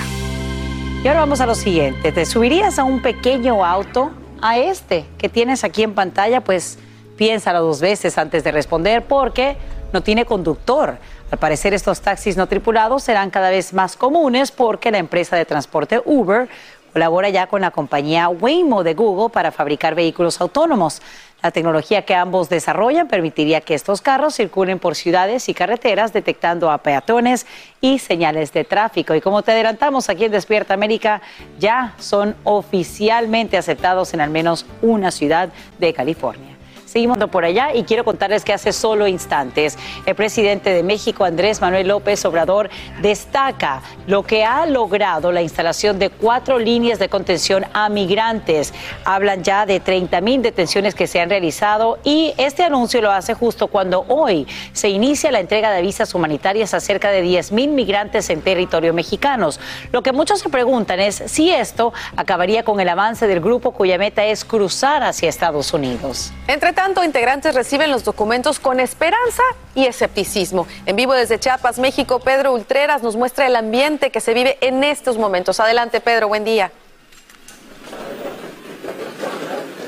Y ahora vamos a lo siguiente, ¿te subirías a un pequeño auto? A este que tienes aquí en pantalla, pues piénsalo dos veces antes de responder porque no tiene conductor. Al parecer estos taxis no tripulados serán cada vez más comunes porque la empresa de transporte Uber colabora ya con la compañía Waymo de Google para fabricar vehículos autónomos. La tecnología que ambos desarrollan permitiría que estos carros circulen por ciudades y carreteras detectando a peatones y señales de tráfico. Y como te adelantamos aquí en Despierta América, ya son oficialmente aceptados en al menos una ciudad de California. Seguimos por allá y quiero contarles que hace solo instantes el presidente de México, Andrés Manuel López Obrador, destaca lo que ha logrado la instalación de cuatro líneas de contención a migrantes. Hablan ya de 30 mil detenciones que se han realizado y este anuncio lo hace justo cuando hoy se inicia la entrega de visas humanitarias a cerca de 10 mil migrantes en territorio mexicanos. Lo que muchos se preguntan es si esto acabaría con el avance del grupo cuya meta es cruzar hacia Estados Unidos. Entre tanto, integrantes reciben los documentos con esperanza y escepticismo. En vivo desde Chiapas, México, Pedro Ultreras nos muestra el ambiente que se vive en estos momentos. Adelante, Pedro, buen día.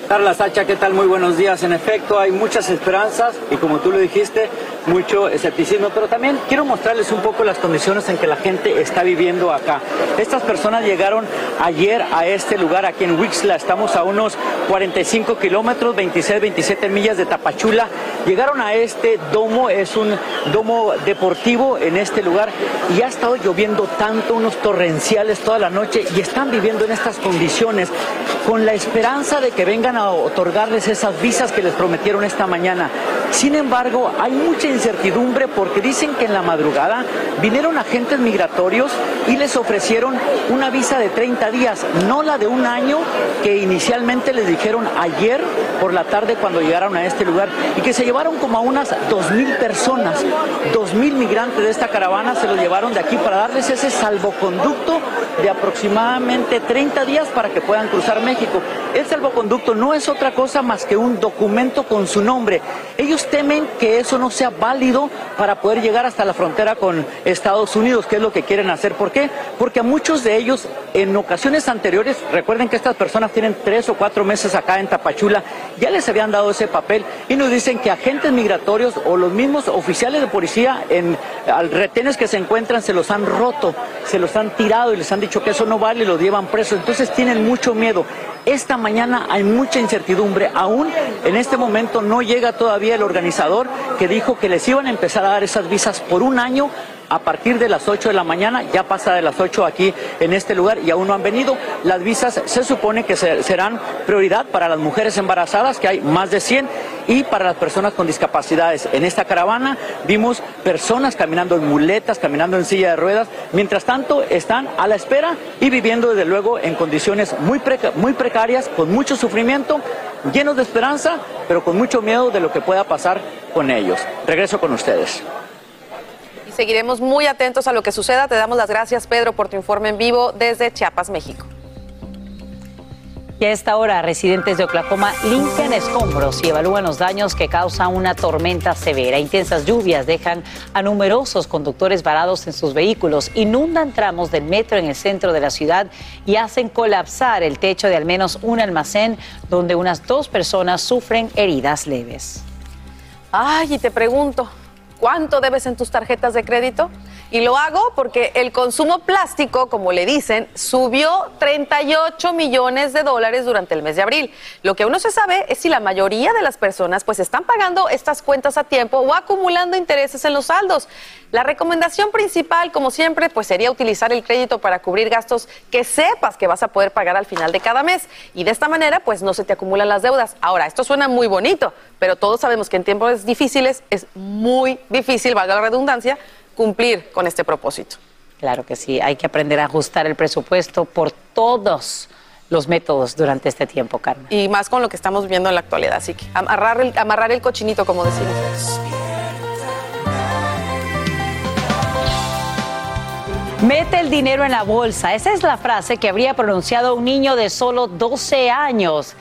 Carla Sacha, ¿qué tal? Muy buenos días. En efecto, hay muchas esperanzas y como tú lo dijiste, mucho escepticismo, pero también quiero mostrarles un poco las condiciones en que la gente está viviendo acá. Estas personas llegaron ayer a este lugar, aquí en Wixla, estamos a unos 45 kilómetros, 26, 27 millas de Tapachula. Llegaron a este domo, es un domo deportivo en este lugar y ha estado lloviendo tanto, unos torrenciales toda la noche y están viviendo en estas condiciones con la esperanza de que vengan a otorgarles esas visas que les prometieron esta mañana. Sin embargo, hay mucha incertidumbre porque dicen que en la madrugada vinieron agentes migratorios y les ofrecieron una visa de 30 días, no la de un año que inicialmente les dijeron ayer por la tarde cuando llegaron a este lugar y que se llevaron como a unas 2.000 personas, 2.000 migrantes de esta caravana se los llevaron de aquí para darles ese salvoconducto de aproximadamente 30 días para que puedan cruzar México. El salvoconducto no es otra cosa más que un documento con su nombre. Ellos temen que eso no sea válido para poder llegar hasta la frontera con Estados Unidos, que es lo que quieren hacer. ¿Por qué? Porque a muchos de ellos en ocasiones anteriores, recuerden que estas personas tienen tres o cuatro meses acá en Tapachula, ya les habían dado ese papel y nos dicen que agentes migratorios o los mismos oficiales de policía en retenes que se encuentran se los han roto, se los han tirado y les han dicho que eso no vale y los llevan presos. Entonces tienen mucho miedo. Esta mañana hay mucha incertidumbre. Aún en este momento no llega todavía el organizador que dijo que les iban a empezar a dar esas visas por un año a partir de las 8 de la mañana, ya pasa de las 8 aquí en este lugar y aún no han venido. Las visas se supone que serán prioridad para las mujeres embarazadas, que hay más de 100, y para las personas con discapacidades. En esta caravana vimos personas caminando en muletas, caminando en silla de ruedas, mientras tanto están a la espera y viviendo desde luego en condiciones muy, muy precarias, con mucho sufrimiento, llenos de esperanza, pero con mucho miedo de lo que pueda pasar con ellos. Regreso con ustedes. Seguiremos muy atentos a lo que suceda. Te damos las gracias, Pedro, por tu informe en vivo desde Chiapas, México. Y a esta hora, residentes de Oklahoma limpian escombros y evalúan los daños que causa una tormenta severa. Intensas lluvias dejan a numerosos conductores varados en sus vehículos, inundan tramos del metro en el centro de la ciudad y hacen colapsar el techo de al menos un almacén donde unas dos personas sufren heridas leves. Ay, y te pregunto, ¿cuánto debes en tus tarjetas de crédito? Y lo hago porque el consumo plástico, como le dicen, subió 38 millones de dólares durante el mes de abril. Lo que aún no se sabe es si la mayoría de las personas pues están pagando estas cuentas a tiempo o acumulando intereses en los saldos. La recomendación principal, como siempre, pues sería utilizar el crédito para cubrir gastos que sepas que vas a poder pagar al final de cada mes. Y de esta manera, pues no se te acumulan las deudas. Ahora, esto suena muy bonito, pero todos sabemos que en tiempos difíciles es muy difícil, valga la redundancia, cumplir con este propósito. Claro que sí, hay que aprender a ajustar el presupuesto por todos los métodos durante este tiempo, Carmen. Y más con lo que estamos viviendo en la actualidad, así que amarrar el, amarrar el cochinito, como decimos. Mete el dinero en la bolsa. Esa es la frase que habría pronunciado un niño de solo 12 años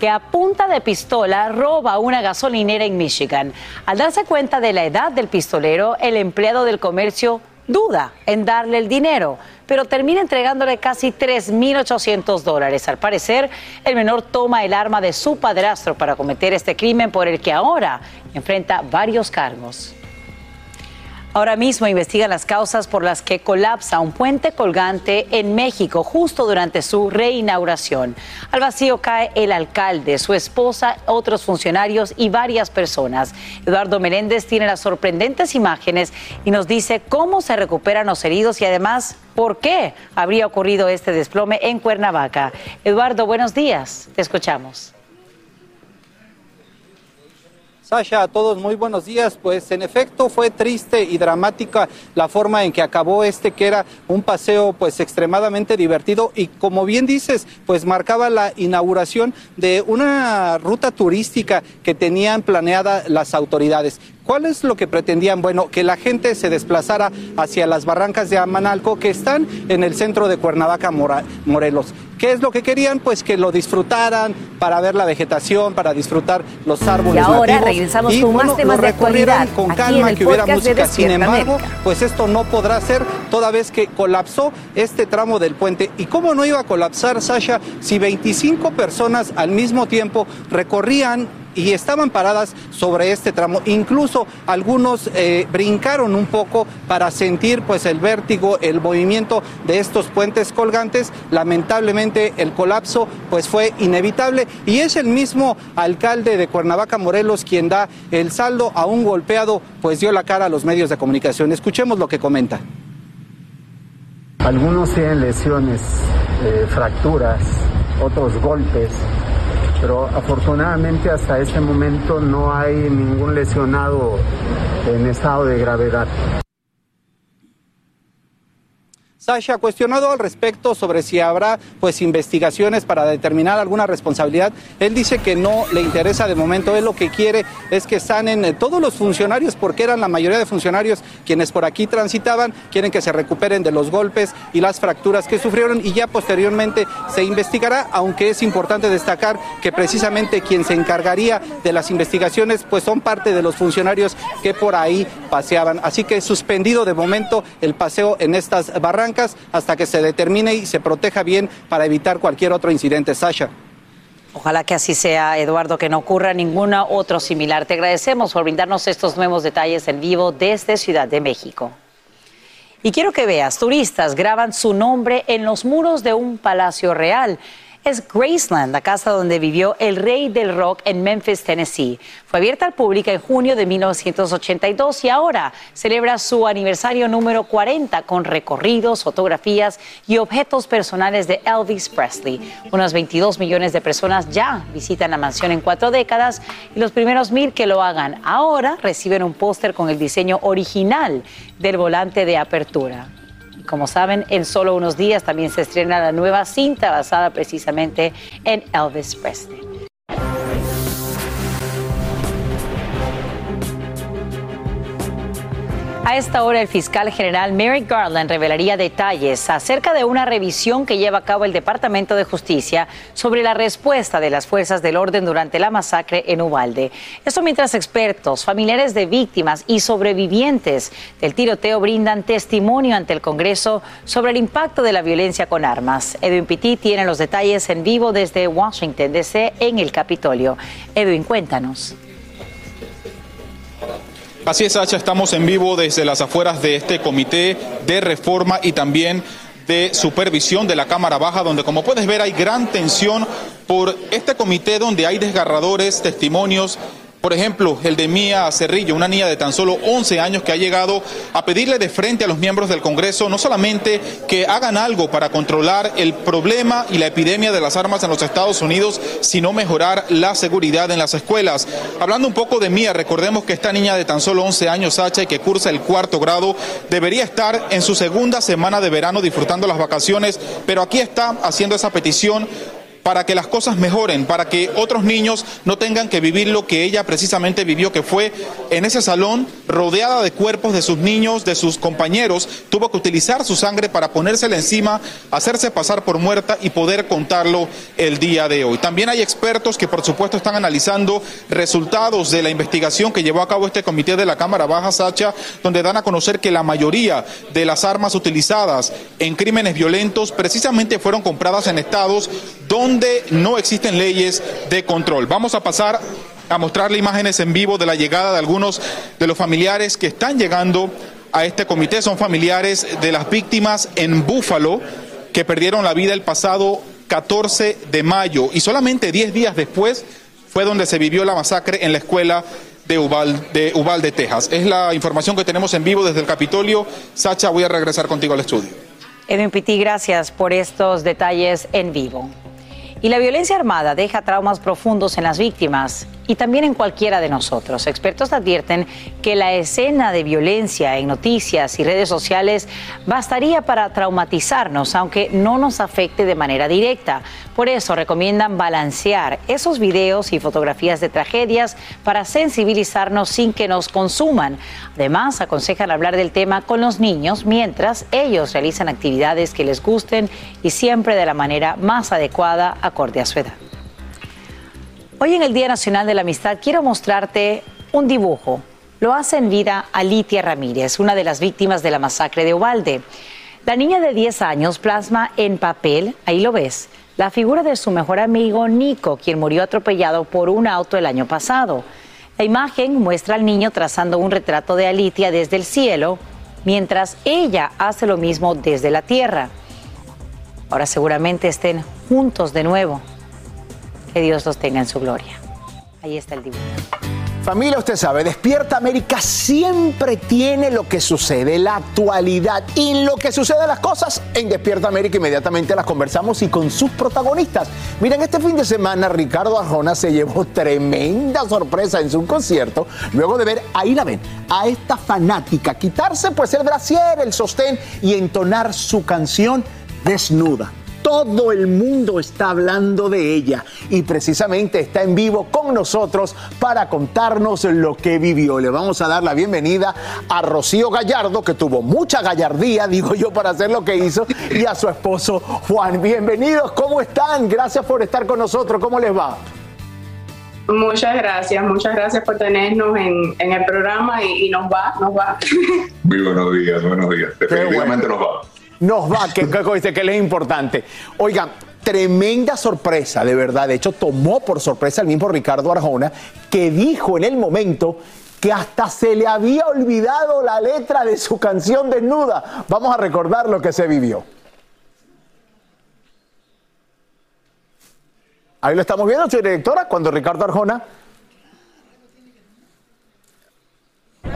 que a punta de pistola roba una gasolinera en Michigan. Al darse cuenta de la edad del pistolero, el empleado del comercio duda en darle el dinero, pero termina entregándole casi 3.800 dólares. Al parecer, el menor toma el arma de su padrastro para cometer este crimen por el que ahora enfrenta varios cargos. Ahora mismo investigan las causas por las que colapsa un puente colgante en México justo durante su reinauguración. Al vacío cae el alcalde, su esposa, otros funcionarios y varias personas. Eduardo Meléndez tiene las sorprendentes imágenes y nos dice cómo se recuperan los heridos y además por qué habría ocurrido este desplome en Cuernavaca. Eduardo, buenos días. Te escuchamos. Sasha, a todos muy buenos días. Pues en efecto fue triste y dramática la forma en que acabó este que era un paseo pues extremadamente divertido y como bien dices, pues marcaba la inauguración de una ruta turística que tenían planeada las autoridades. ¿Cuál es lo que pretendían? Bueno, que la gente se desplazara hacia las barrancas de Amanalco que están en el centro de Cuernavaca, Morelos. ¿Qué es lo que querían? Pues que lo disfrutaran para ver la vegetación, para disfrutar los árboles. Y ahora regresamos y, con más temas de actualidad. Con calma, que hubiera música. Sin embargo, pues esto no podrá ser toda vez que colapsó este tramo del puente. ¿Y cómo no iba a colapsar, Sasha, si 25 personas al mismo tiempo recorrían y estaban paradas sobre este tramo. Incluso algunos eh, brincaron un poco para sentir pues el vértigo, el movimiento de estos puentes colgantes. Lamentablemente el colapso pues fue inevitable y es el mismo alcalde de Cuernavaca Morelos quien da el saldo a un golpeado pues dio la cara a los medios de comunicación. Escuchemos lo que comenta. Algunos tienen lesiones, eh, fracturas, otros golpes pero afortunadamente hasta este momento no hay ningún lesionado en estado de gravedad. Sasha, cuestionado al respecto sobre si habrá pues investigaciones para determinar alguna responsabilidad, él dice que no le interesa de momento, él lo que quiere es que sanen eh, todos los funcionarios, porque eran la mayoría de funcionarios quienes por aquí transitaban, quieren que se recuperen de los golpes y las fracturas que sufrieron y ya posteriormente se investigará, aunque es importante destacar que precisamente quien se encargaría de las investigaciones pues son parte de los funcionarios que por ahí paseaban. Así que suspendido de momento el paseo en estas barrancas hasta que se determine y se proteja bien para evitar cualquier otro incidente. Sasha. Ojalá que así sea, Eduardo, que no ocurra ninguna otro similar. Te agradecemos por brindarnos estos nuevos detalles en vivo desde Ciudad de México. Y quiero que veas, turistas graban su nombre en los muros de un palacio real. Es Graceland, la casa donde vivió el rey del rock en Memphis, Tennessee. Fue abierta al público en junio de 1982 y ahora celebra su aniversario número 40 con recorridos, fotografías y objetos personales de Elvis Presley. Unos 22 millones de personas ya visitan la mansión en cuatro décadas y los primeros mil que lo hagan ahora reciben un póster con el diseño original del volante de apertura. Como saben, en solo unos días también se estrena la nueva cinta basada precisamente en Elvis Presley. A esta hora, el fiscal general Merrick Garland revelaría detalles acerca de una revisión que lleva a cabo el Departamento de Justicia sobre la respuesta de las fuerzas del orden durante la masacre en Ubalde. Esto mientras expertos, familiares de víctimas y sobrevivientes del tiroteo brindan testimonio ante el Congreso sobre el impacto de la violencia con armas. Edwin Pitti tiene los detalles en vivo desde Washington, D.C., en el Capitolio. Edwin, cuéntanos. Así es, Sacha, estamos en vivo desde las afueras de este comité de reforma y también de supervisión de la Cámara Baja, donde como puedes ver hay gran tensión por este comité donde hay desgarradores, testimonios por ejemplo, el de Mía Cerrillo, una niña de tan solo 11 años que ha llegado a pedirle de frente a los miembros del Congreso no solamente que hagan algo para controlar el problema y la epidemia de las armas en los Estados Unidos, sino mejorar la seguridad en las escuelas. Hablando un poco de Mía, recordemos que esta niña de tan solo 11 años, y que cursa el cuarto grado, debería estar en su segunda semana de verano disfrutando las vacaciones, pero aquí está haciendo esa petición para que las cosas mejoren, para que otros niños no tengan que vivir lo que ella precisamente vivió, que fue en ese salón rodeada de cuerpos de sus niños, de sus compañeros, tuvo que utilizar su sangre para ponérsela encima, hacerse pasar por muerta y poder contarlo el día de hoy. También hay expertos que por supuesto están analizando resultados de la investigación que llevó a cabo este comité de la Cámara Baja, Sacha, donde dan a conocer que la mayoría de las armas utilizadas en crímenes violentos precisamente fueron compradas en estados donde donde no existen leyes de control. Vamos a pasar a mostrarle imágenes en vivo de la llegada de algunos de los familiares que están llegando a este comité. Son familiares de las víctimas en Búfalo que perdieron la vida el pasado 14 de mayo y solamente 10 días después fue donde se vivió la masacre en la escuela de Uvalde, de Texas. Es la información que tenemos en vivo desde el Capitolio. Sacha, voy a regresar contigo al estudio. Edwin gracias por estos detalles en vivo. Y la violencia armada deja traumas profundos en las víctimas y también en cualquiera de nosotros. Expertos advierten que la escena de violencia en noticias y redes sociales bastaría para traumatizarnos, aunque no nos afecte de manera directa. Por eso recomiendan balancear esos videos y fotografías de tragedias para sensibilizarnos sin que nos consuman. Además, aconsejan hablar del tema con los niños mientras ellos realizan actividades que les gusten y siempre de la manera más adecuada acorde a su edad. Hoy en el Día Nacional de la Amistad quiero mostrarte un dibujo. Lo hace en vida Alitia Ramírez, una de las víctimas de la masacre de Ubalde. La niña de 10 años plasma en papel, ahí lo ves, la figura de su mejor amigo Nico, quien murió atropellado por un auto el año pasado. La imagen muestra al niño trazando un retrato de Alitia desde el cielo, mientras ella hace lo mismo desde la tierra. Ahora seguramente estén juntos de nuevo. Que Dios los tenga en su gloria. Ahí está el dibujo. Familia, usted sabe, Despierta América siempre tiene lo que sucede, la actualidad y lo que sucede las cosas en Despierta América. Inmediatamente las conversamos y con sus protagonistas. Miren, este fin de semana Ricardo Arjona se llevó tremenda sorpresa en su concierto luego de ver, ahí la ven, a esta fanática quitarse pues el brasier, el sostén y entonar su canción desnuda. Todo el mundo está hablando de ella y precisamente está en vivo con nosotros para contarnos lo que vivió. Le vamos a dar la bienvenida a Rocío Gallardo, que tuvo mucha gallardía, digo yo, para hacer lo que hizo, y a su esposo Juan. Bienvenidos, ¿cómo están? Gracias por estar con nosotros. ¿Cómo les va? Muchas gracias, muchas gracias por tenernos en, el programa y, nos va, nos va. Muy buenos días, buenos días. Definitivamente nos va nos va, que, que, que, es importante. Oigan, tremenda sorpresa, de verdad. De hecho, tomó por sorpresa el mismo Ricardo Arjona, que dijo en el momento que hasta se le había olvidado la letra de su canción desnuda. Vamos a recordar lo que se vivió. Ahí lo estamos viendo, señora directora, cuando Ricardo Arjona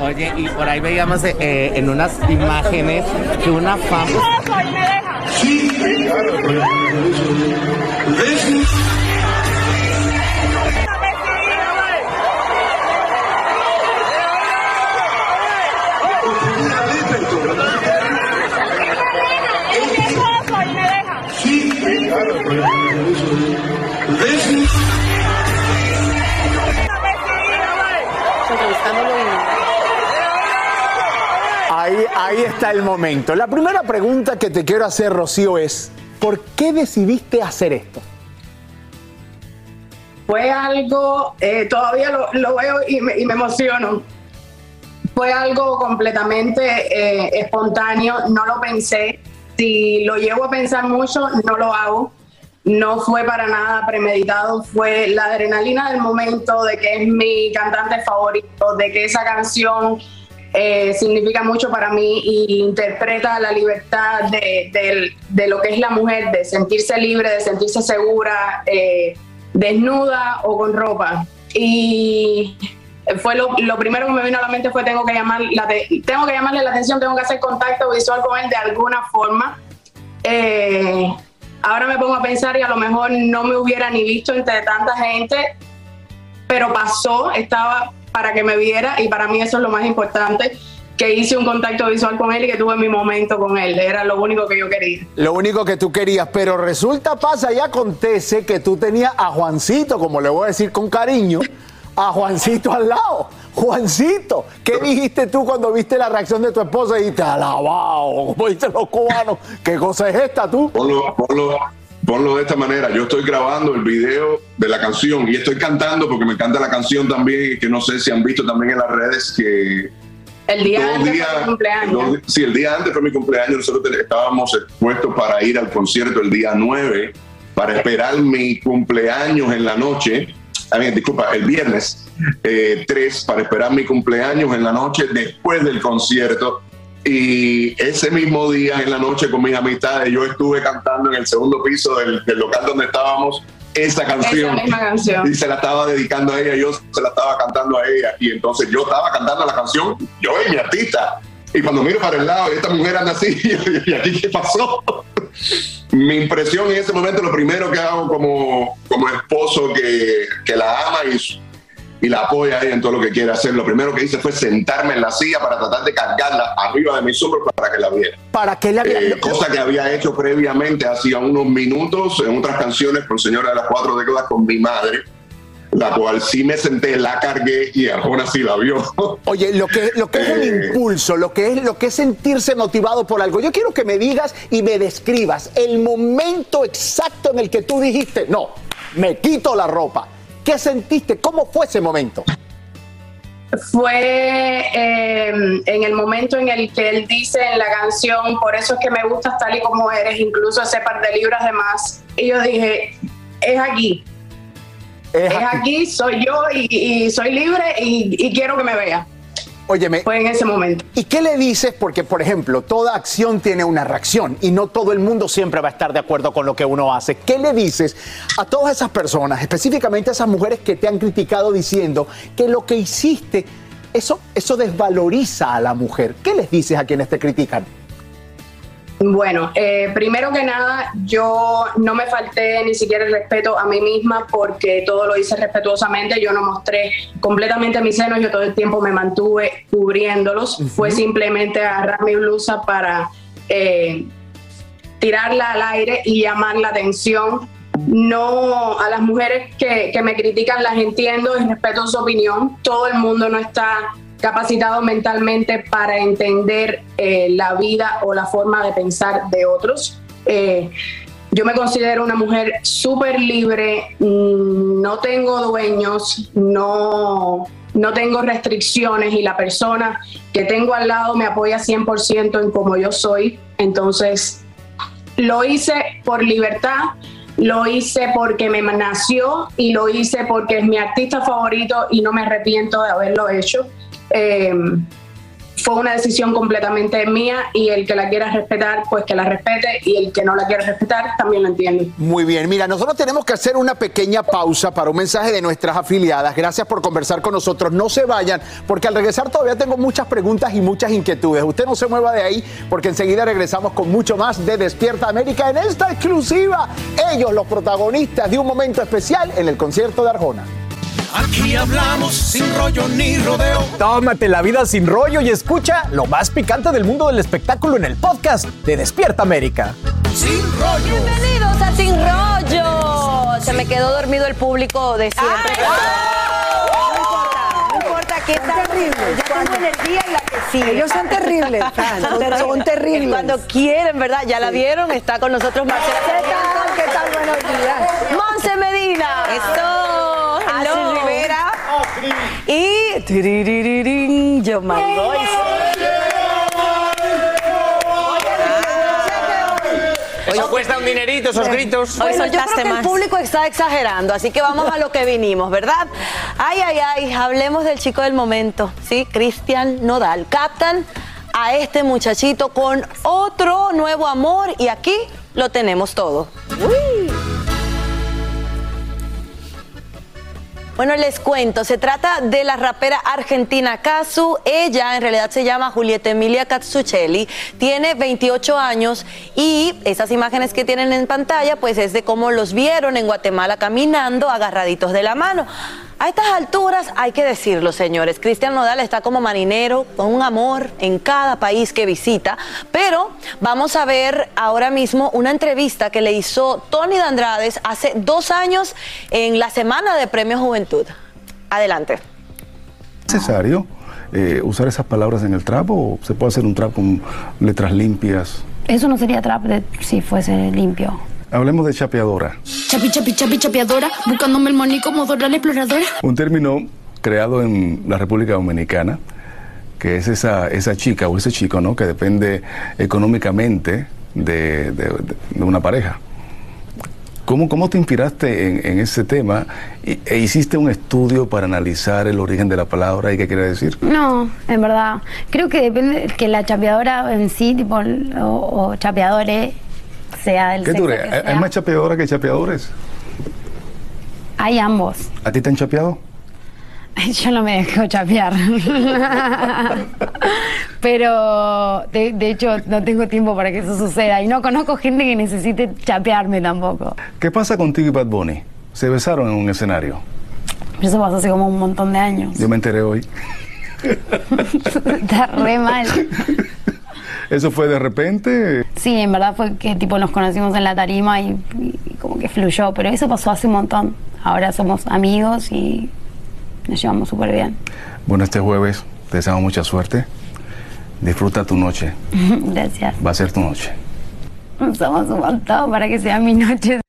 Oye, y por ahí veíamos eh, en unas imágenes que una fan... Sí, Ahí, está el momento. La primera pregunta que te quiero hacer, Rocío, es, ¿por qué decidiste hacer esto? Fue algo, eh, todavía lo, veo y me, emociono. Fue algo completamente eh, espontáneo, no lo pensé. Si lo llevo a pensar mucho, no lo hago. No fue para nada premeditado, fue la adrenalina del momento de que es mi cantante favorito, de que esa canción eh, significa mucho para mí y interpreta la libertad de, lo que es la mujer, de sentirse libre, de sentirse segura, eh, desnuda o con ropa. Y fue lo, primero que me vino a la mente fue tengo que, llamar la tengo que llamarle la atención, tengo que hacer contacto visual con él de alguna forma. Eh, ahora me pongo a pensar y a lo mejor no me hubiera ni visto entre tanta gente, pero pasó, estaba para que me viera y para mí eso es lo más importante que hice un contacto visual con él y que tuve mi momento con él. Era lo único que yo quería. Lo único que tú querías, pero resulta, pasa y acontece que tú tenías a Juancito, como le voy a decir con cariño, a Juancito al lado. Juancito, ¿qué dijiste tú cuando viste la reacción de tu esposa y dijiste, alabado, como dicen los cubanos, ¿qué cosa es esta tú? Ponlo de esta manera. Yo estoy grabando el video de la canción y estoy cantando porque me encanta la canción también, que no sé si han visto también en las redes que... El día antes fue mi cumpleaños. sí, el día antes fue mi cumpleaños. Nosotros estábamos expuestos para ir al concierto el día 9, para esperar mi cumpleaños en la noche. A mí, disculpa, el viernes 3, eh, para esperar mi cumpleaños en la noche después del concierto y ese mismo día en la noche con mis amistades yo estuve cantando en el segundo piso del, local donde estábamos esa canción, y se la estaba dedicando a ella, yo se la estaba cantando a ella y entonces yo estaba cantando la canción, yo y mi artista. Y cuando miro para el lado, esta mujer anda así, y aquí qué pasó. mi impresión en ese momento, lo primero que hago como, como esposo que, que la ama y y la apoya ahí en todo lo que quiere hacer. Lo primero que hice fue sentarme en la silla para tratar de cargarla arriba de mis hombros para que la viera. Para que la eh, cosa que había hecho previamente hacía unos minutos en otras canciones con Señora de las Cuatro Décadas con mi madre la cual sí me senté, la cargué y ahora sí la vio. Oye, lo que, lo que es el eh. impulso, lo que es, lo que es sentirse motivado por algo, yo quiero que me digas y me describas el momento exacto en el que tú dijiste, no, me quito la ropa, ¿Qué sentiste? ¿Cómo fue ese momento? Fue em, en el momento en el que él dice en la canción, por eso es que me gustas tal y como eres, incluso ese par de libras de más. Y yo dije, es aquí. Es, aquí. soy yo y, soy libre y quiero que me vea. Óyeme. Fue en ese momento. ¿Y qué le dices? Porque, por ejemplo, toda acción tiene una reacción y no todo el mundo siempre va a estar de acuerdo con lo que uno hace. ¿Qué le dices a todas esas personas, específicamente a esas mujeres que te han criticado diciendo que lo que hiciste, eso, eso desvaloriza a la mujer? ¿Qué les dices a quienes te critican? Bueno, eh, primero que nada, yo no me falté ni siquiera el respeto a mí misma porque todo lo hice respetuosamente. Yo no mostré completamente mis senos, yo todo el tiempo me mantuve cubriéndolos. Fue simplemente agarrar mi blusa para eh, tirarla al aire y llamar la atención. No a las mujeres que, que me critican las entiendo y respeto su opinión. Todo el mundo no está capacitado mentalmente para entender eh, la vida o la forma de pensar de otros. Eh, yo me considero una mujer súper libre, mm, no tengo dueños, no, no tengo restricciones y la persona que tengo al lado me apoya 100% en como yo soy. Entonces, lo hice por libertad, lo hice porque me nació y lo hice porque es mi artista favorito y no me arrepiento de haberlo hecho. Em, fue una decisión completamente mía y el que la quiera respetar, pues que la respete y el que no la quiera respetar también lo entiende. Muy bien, mira, nosotros tenemos que hacer una pequeña pausa para un mensaje de nuestras afiliadas. Gracias por conversar con nosotros. No se vayan, porque al regresar todavía tengo muchas preguntas y muchas inquietudes. Usted no se mueva de ahí, porque enseguida regresamos con mucho más de Despierta América en esta exclusiva. Ellos, los protagonistas de un momento especial en el concierto de Arjona. Aquí hablamos sin rollo ni rodeo. Tómate la vida sin rollo y escucha lo más picante del mundo del espectáculo en el podcast de Despierta América. Sin rollo. Bienvenidos a Sin Rollo. Se me quedó dormido el público de siempre. No importa, no importa qué tan terrible. Yo tengo energía y la que sigue. Ellos son terribles, Fran, son- son terribles. Cuando quieren, ¿verdad? Ya la vieron, está con nosotros Marcela. ¿Qué tal? ¿Qué tal? Buenos días. Monse Medina. Esto. Y. tiriririn, Yo Mangoy. Eso cuesta un dinerito, esos gritos. Bueno, yo creo que el público está exagerando, así que vamos a lo que vinimos, ¿verdad? Ay, ay, ay, hablemos del chico del momento, ¿sí? Cristian Nodal. Captan a este muchachito con otro nuevo amor y aquí lo tenemos todo. Uy. Bueno, les cuento, se trata de la rapera argentina Casu. Ella en realidad se llama Julieta Emilia Cazzuccelli, tiene 28 años y esas imágenes que tienen en pantalla pues es de cómo los vieron en Guatemala caminando agarraditos de la mano. A estas alturas hay que decirlo, señores, Cristian Nodal está como marinero, con un amor en cada país que visita, pero vamos a ver ahora mismo una entrevista que le hizo Tony de Andrades hace dos años en la Semana de Premio Juventud. Adelante. necesario eh, usar esas palabras en el trap o se puede hacer un trap con letras limpias? Eso no sería trap de- si fuese limpio. Hablemos de chapeadora, Chapi, chapi, chapi, chapeadora, buscándome el money como Dora la exploradora. un término creado en la República Dominicana, que es esa, esa chica o ese chico ¿no? que depende económicamente de, de- de una pareja. ¿Cómo, ¿Cómo te inspiraste en, en ese tema y- e hiciste un estudio para analizar el origen de la palabra y qué quiere decir? No, en verdad. Creo que depende que la chapeadora en sí, tipo, o, o chapeadores, sea del ¿Qué sexo tú que crees? ¿Hay- sea. ¿Hay más chapeadoras que chapeadores? Hay ambos. ¿A ti te han chapeado? Yo no me dejo chapear. Pero de, de hecho no tengo tiempo para que eso suceda y no conozco gente que necesite chapearme tampoco. ¿Qué pasa contigo y Bad Bunny? Se besaron en un escenario. Eso pasó hace como un montón de años. Yo me enteré hoy. Está re mal. ¿Eso fue de repente? Sí, en verdad fue que tipo nos conocimos en la tarima y, y como que fluyó, pero eso pasó hace un montón. Ahora somos amigos y nos llevamos súper bien. Bueno, este jueves te deseamos mucha suerte. Disfruta tu noche. Gracias. Va a ser tu noche. Somos un montón para que sea mi noche.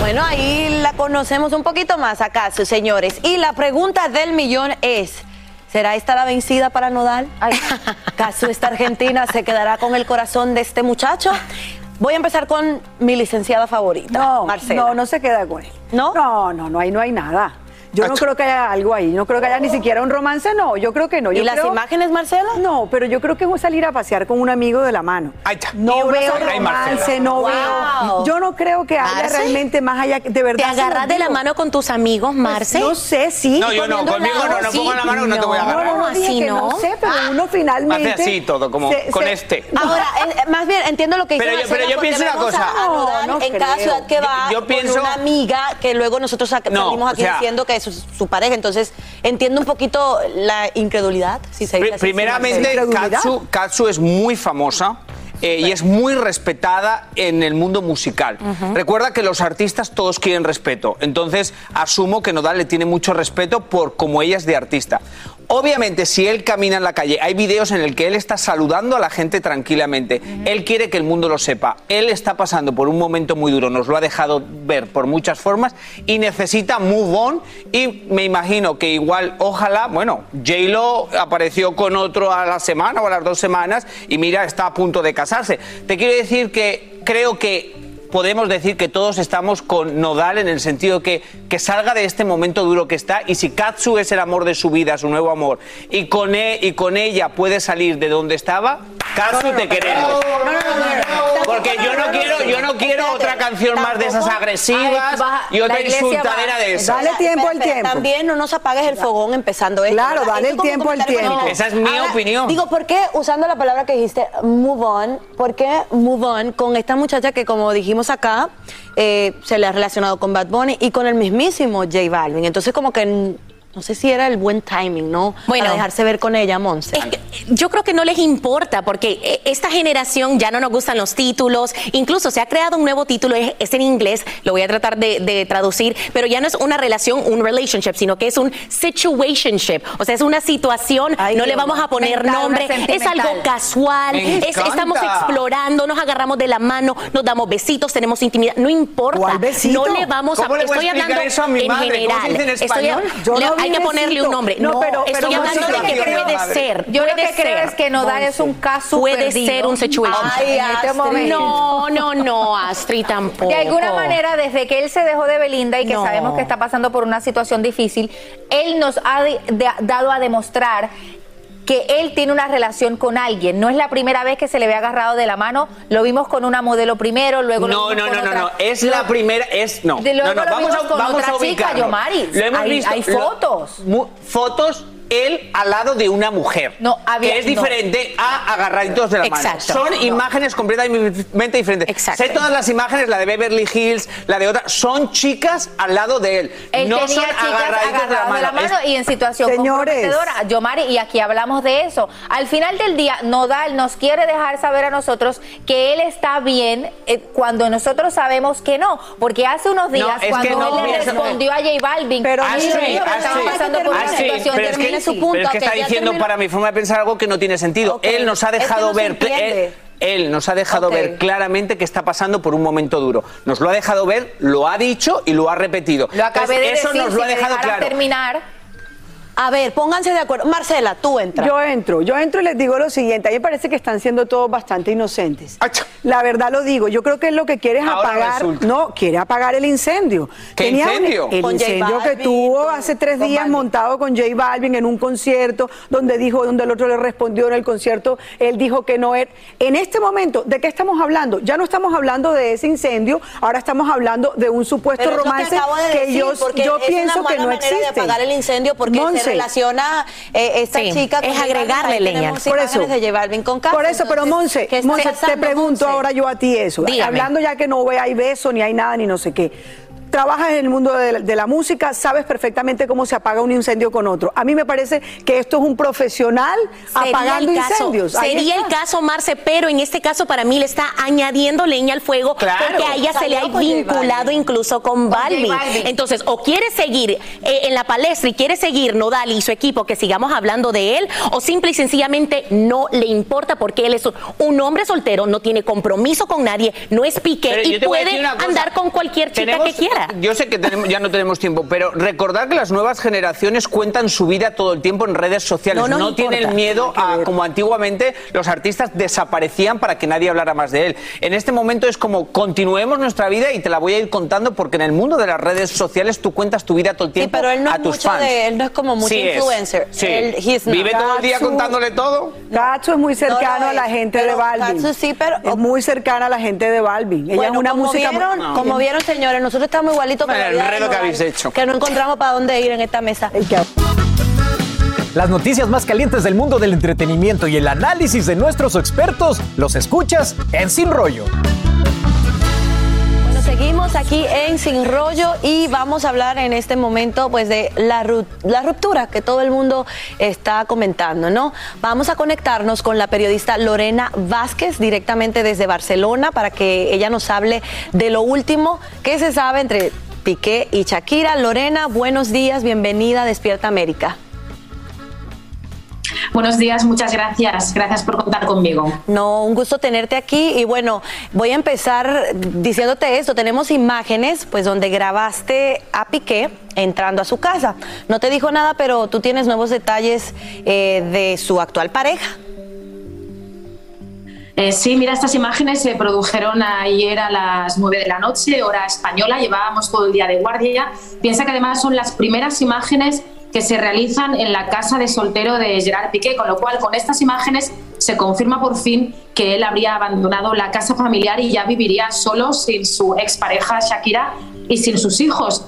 Bueno, ahí la conocemos un poquito más acaso, señores. Y la pregunta del millón es, ¿será esta la vencida para Nodal? ¿Caso esta Argentina se quedará con el corazón de este muchacho? Voy a empezar con mi licenciada favorita, No, Marcela. no, no se queda con él. ¿No? No, no, no, ahí no hay nada. Yo no creo que haya algo ahí, no creo que haya ni siquiera un romance, no, yo creo que no. ¿Y las creo- imágenes, Marcela? No, pero yo creo que voy a salir a pasear con un amigo de la mano. Y No uno veo Ay, romance, Marcela. no Wow. veo. Yo no creo que haya Marce, realmente más allá, de verdad. ¿Te se los agarras de la digo. mano con tus amigos, Marce? Pues, no sé, sí. No, yo no, conmigo no, no sí. pongo la mano no te voy a agarrar. No, no, dije así que no. no sé, pero uno finalmente. Hace así todo, como se- con se- este. Ahora, eh, más bien entiendo lo que dice Pero yo- Marcela, pero yo porque pienso una vemos cosa. a- a Nodal No, no en cada creo. ciudad que va Yo- yo pienso- con una amiga que luego nosotros sac- No, salimos aquí o sea- diciendo que es su, su pareja. Entonces, entiendo un poquito la incredulidad, si se dice Pri- así, Primeramente, Marcela. Katsu, Katsu es muy famosa. eh, y es muy respetada en el mundo musical. Recuerda que los artistas todos quieren respeto. Entonces, asumo que Nodal le tiene mucho respeto por como ella es de artista. Obviamente, si él camina en la calle, hay videos en el que él está saludando a la gente tranquilamente. Él quiere que el mundo lo sepa. Él está pasando por un momento muy duro, nos lo ha dejado ver por muchas formas y necesita move on. Y me imagino que igual, ojalá, bueno, J-Lo apareció con otro a la semana o a las dos semanas y mira, está a punto de casarse. Te quiero decir que creo que podemos decir que todos estamos con Nodal en el sentido que, que salga de este momento duro que está y si Katsu es el amor de su vida, su nuevo amor, y con, e- y con ella puede salir de donde estaba, Katsu te queremos. Porque yo no quiero, yo no quiero otra canción más de esas agresivas y otra insultadera de esas. Pero También no nos apagues el fogón empezando esto. Claro, dale el tiempo al tiempo. Esa es mi opinión. Digo, ¿por qué usando la palabra que dijiste, move on? ¿Por qué move on con esta muchacha que, como dijimos acá, eh, se le ha relacionado con Bad Bunny y con el mismísimo J Balvin? Entonces, como que mm, no sé si era el buen timing, ¿no? Bueno. Para dejarse ver con ella, Monse. Yo creo que no les importa porque eh, esta generación ya no nos gustan los títulos. Incluso se ha creado un nuevo título, es, es en inglés, lo voy a tratar de, de traducir, pero ya no es una relación, un relationship, sino que es un situationship. O sea, es una situación, no le vamos a poner Mental, nombre, es algo casual, es- estamos explorando, nos agarramos de la mano, nos damos besitos, tenemos intimidad, no importa. ¿Cuál besito? No le vamos a. ¿Cómo le estoy hablando eso a mi en madre? ¿Cómo se general. dice en Estoy- español? Yo le- no hay que ponerle un nombre. No, No, pero- estoy pero hablando de que yo creo- puede ser. Yo lo puede que creo ser. es que Nodal es un caso Puede perdido. ser un situation. Ay, en este momento. No, no, no, Astrid tampoco. De alguna manera, desde que él se dejó de Belinda y que No. sabemos que está pasando por una situación difícil, él nos ha de- de- dado a demostrar que él tiene una relación con alguien. No es la primera vez que se le ve agarrado de la mano. Lo vimos con una modelo primero, luego lo No, vimos no, con no, no, otra. no, es Lo- la primera, es, no, De luego no, no, lo vamos vimos a, con vamos otra a chica. Yomaris. Lo hemos Hay- visto. hay lo- fotos. mu- fotos, él al lado de una mujer. No, había- que es no. diferente a agarraditos de la Exacto. mano. Son No. imágenes completamente diferentes. Exacto. Sé todas las imágenes, la de Beverly Hills, la de otra, son chicas al lado de él. Él no tenía son chicas agarraditos de la mano. Es- y en situación comprometedora. Yomari, y aquí hablamos de eso. Al final del día, Nodal nos quiere dejar saber a nosotros que él está bien eh, cuando nosotros sabemos que no. Porque hace unos días, cuando no, él le respondió a J Balvin, Pero pasando por una Astrid, situación pero es que, difícil. su punto, pero es que que está diciendo para mi forma de pensar algo que no tiene sentido. Él nos ha Es que dejado no ver, él, nos ha dejado ver claramente que está pasando por un momento duro. Nos lo ha dejado ver, lo ha dicho y lo ha repetido. Lo acabé Entonces, de eso decir, nos lo ha dejado claro. terminar. A ver, pónganse de acuerdo. Marcela, tú entras. Yo entro, yo entro y les digo lo siguiente, a mí me parece que están siendo todos bastante inocentes. La verdad lo digo, yo creo que él lo que quiere es Ahora apagar, resulta. no, quiere apagar el incendio. ¿Qué un- incendio? el Con J incendio que tuvo con- hace tres días Balvin. montado con J Balvin en un concierto, donde dijo, donde el otro le respondió en el concierto, él dijo que no era. En este momento, ¿de qué estamos hablando? Ya no estamos hablando de ese incendio, ahora estamos hablando de un supuesto Pero es que romance acabo de decir, yo, yo es pienso una que no existe. de apagar el incendio porque Monse. Relaciona eh, esta Sí, chica con es agregarle leña. Por eso. de J con Castro, Por eso, pero entonces, Monse, ¿qué está Monse, te pregunto Monse? ahora yo a ti eso. Dígame. Hablando ya que no hay beso, ni hay nada, ni no sé qué. Trabajas en el mundo de, de la música, sabes perfectamente cómo se apaga un incendio con otro. A mí me parece que esto es un profesional apagando el caso, incendios. Sería el caso, Marce, pero en este caso para mí le está añadiendo leña al fuego Claro. porque a ella se le ha vinculado incluso con Con Balvin. Entonces, o quiere seguir eh, en la palestra y quiere seguir Nodal y su equipo que sigamos hablando de él, o simple y sencillamente no le importa porque él es un- hombre soltero, no tiene compromiso con nadie, no es pique Pero y puede andar con cualquier chica Tenemos- que quiera. Yo sé que tenemos- ya no tenemos tiempo, pero recordar que las nuevas generaciones cuentan su vida todo el tiempo en redes sociales. No No, nos tienen importa. miedo a, como antiguamente los artistas desaparecían para que nadie hablara más de él. En este momento es como continuemos nuestra vida y te la voy a ir contando porque en el mundo de las redes sociales tú cuentas tu vida todo el Sí, tiempo pero él no a es tus mucho fans. de, él no es como mucho Sí es, influencer. sí. Él-. Vive todo el día Gatsu- contándole todo. Gacho es muy cercano No a la es, gente de Balvin. Gatsu sí, pero- es muy cercana a la gente de Balvin. Ella Bueno, es una como música vieron, No. como vieron, señores, nosotros estamos igualitos Mira la el vida de enredo que habéis hecho. Que no encontramos para dónde ir en esta mesa. Las noticias más calientes del mundo del entretenimiento y el análisis de nuestros expertos los escuchas en Sin Rollo. Seguimos aquí en Sin Rollo y vamos a hablar en este momento pues de la, la ruptura que todo el mundo está comentando, ¿no? Vamos a conectarnos con la periodista Lorena Vázquez directamente desde Barcelona para que ella nos hable de lo último que se sabe entre Piqué y Shakira. Lorena, buenos días, bienvenida a Despierta América. Buenos días, muchas gracias. Gracias por contar conmigo. No, un gusto tenerte aquí y bueno, voy a empezar diciéndote esto. Tenemos imágenes pues donde grabaste a Piqué entrando a su casa. No te dijo nada, pero tú tienes nuevos detalles eh, de su actual pareja. Eh, sí, mira, estas imágenes se produjeron ayer a las 9 de la noche, hora española, llevábamos todo el día de guardia. Piensa que además son las primeras imágenes que se realizan en la casa de soltero de Gerard Piqué, con lo cual con estas imágenes se confirma por fin que él habría abandonado la casa familiar y ya viviría solo sin su expareja Shakira y sin sus hijos.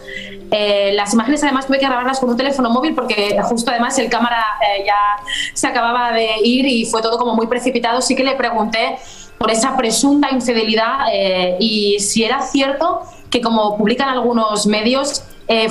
Eh, las imágenes además tuve que grabarlas con un teléfono móvil porque justo además el cámara eh, ya se acababa de ir y fue todo como muy precipitado. Sí que le pregunté por esa presunta infidelidad eh, y si era cierto que como publican algunos medios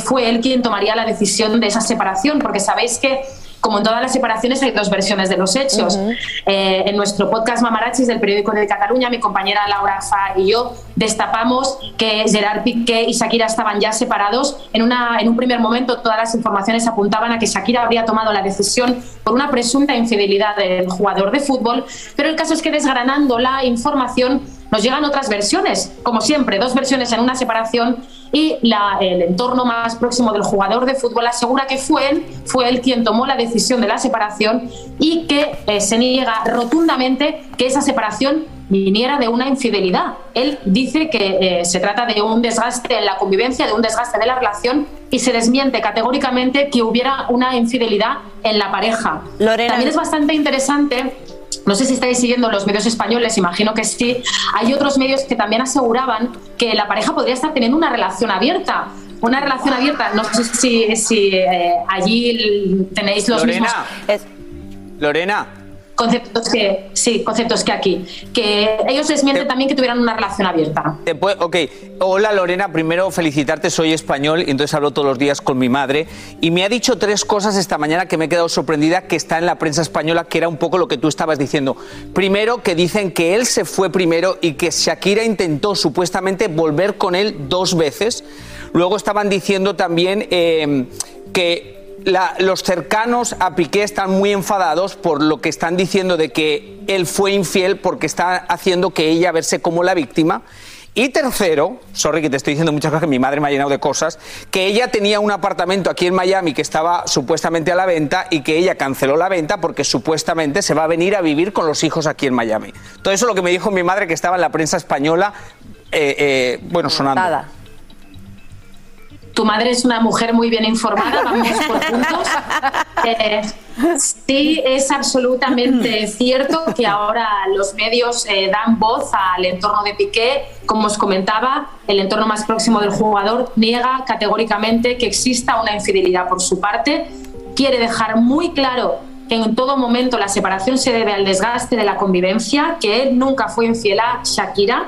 fue él quien tomaría la decisión de esa separación, porque sabéis que como en todas las separaciones hay dos versiones de los hechos. Eh, en nuestro podcast Mamarachis del periódico de Cataluña, mi compañera Laura Fa y yo destapamos que Gerard Piqué y Shakira estaban ya separados. En, una, en un primer momento todas las informaciones apuntaban a que Shakira habría tomado la decisión por una presunta infidelidad del jugador de fútbol, pero el caso es que desgranando la información nos llegan otras versiones, como siempre, dos versiones en una separación y el entorno más próximo del jugador de fútbol asegura que fue él, fue él quien tomó la decisión de la separación y que eh, se niega rotundamente que esa separación viniera de una infidelidad. Él dice que eh, se trata de un desgaste en la convivencia, de un desgaste de la relación y se desmiente categóricamente que hubiera una infidelidad en la pareja. También es bastante interesante no sé si estáis siguiendo los medios españoles, imagino que sí. Hay otros medios que también aseguraban que la pareja podría estar teniendo una relación abierta. Una relación abierta, no sé si, si eh, allí tenéis los mismos. Lorena, conceptos que sí, conceptos que aquí. Que ellos desmienten también que tuvieran una relación abierta. ok, hola Lorena, primero felicitarte, soy español y entonces hablo todos los días con mi madre y me ha dicho tres cosas esta mañana que me he quedado sorprendida que está en la prensa española, que era un poco lo que tú estabas diciendo. Primero, que dicen que él se fue primero y que Shakira intentó supuestamente volver con él dos veces. Luego estaban diciendo también eh, que los cercanos a Piqué están muy enfadados por lo que están diciendo de que él fue infiel porque está haciendo que ella verse como la víctima. Y tercero, sorry que te estoy diciendo muchas cosas que mi madre me ha llenado de cosas, que ella tenía un apartamento aquí en Miami que estaba supuestamente a la venta y que ella canceló la venta porque supuestamente se va a venir a vivir con los hijos aquí en Miami. Todo eso es lo que me dijo mi madre que estaba en la prensa española, eh, eh, bueno, sonando. Tu madre es una mujer muy bien informada, vamos por puntos. Eh, sí, es absolutamente cierto que ahora los medios eh, dan voz al entorno de Piqué. Como os comentaba, el entorno más próximo del jugador niega categóricamente que exista una infidelidad por su parte. Quiere dejar muy claro que en todo momento la separación se debe al desgaste de la convivencia, que él nunca fue infiel a Shakira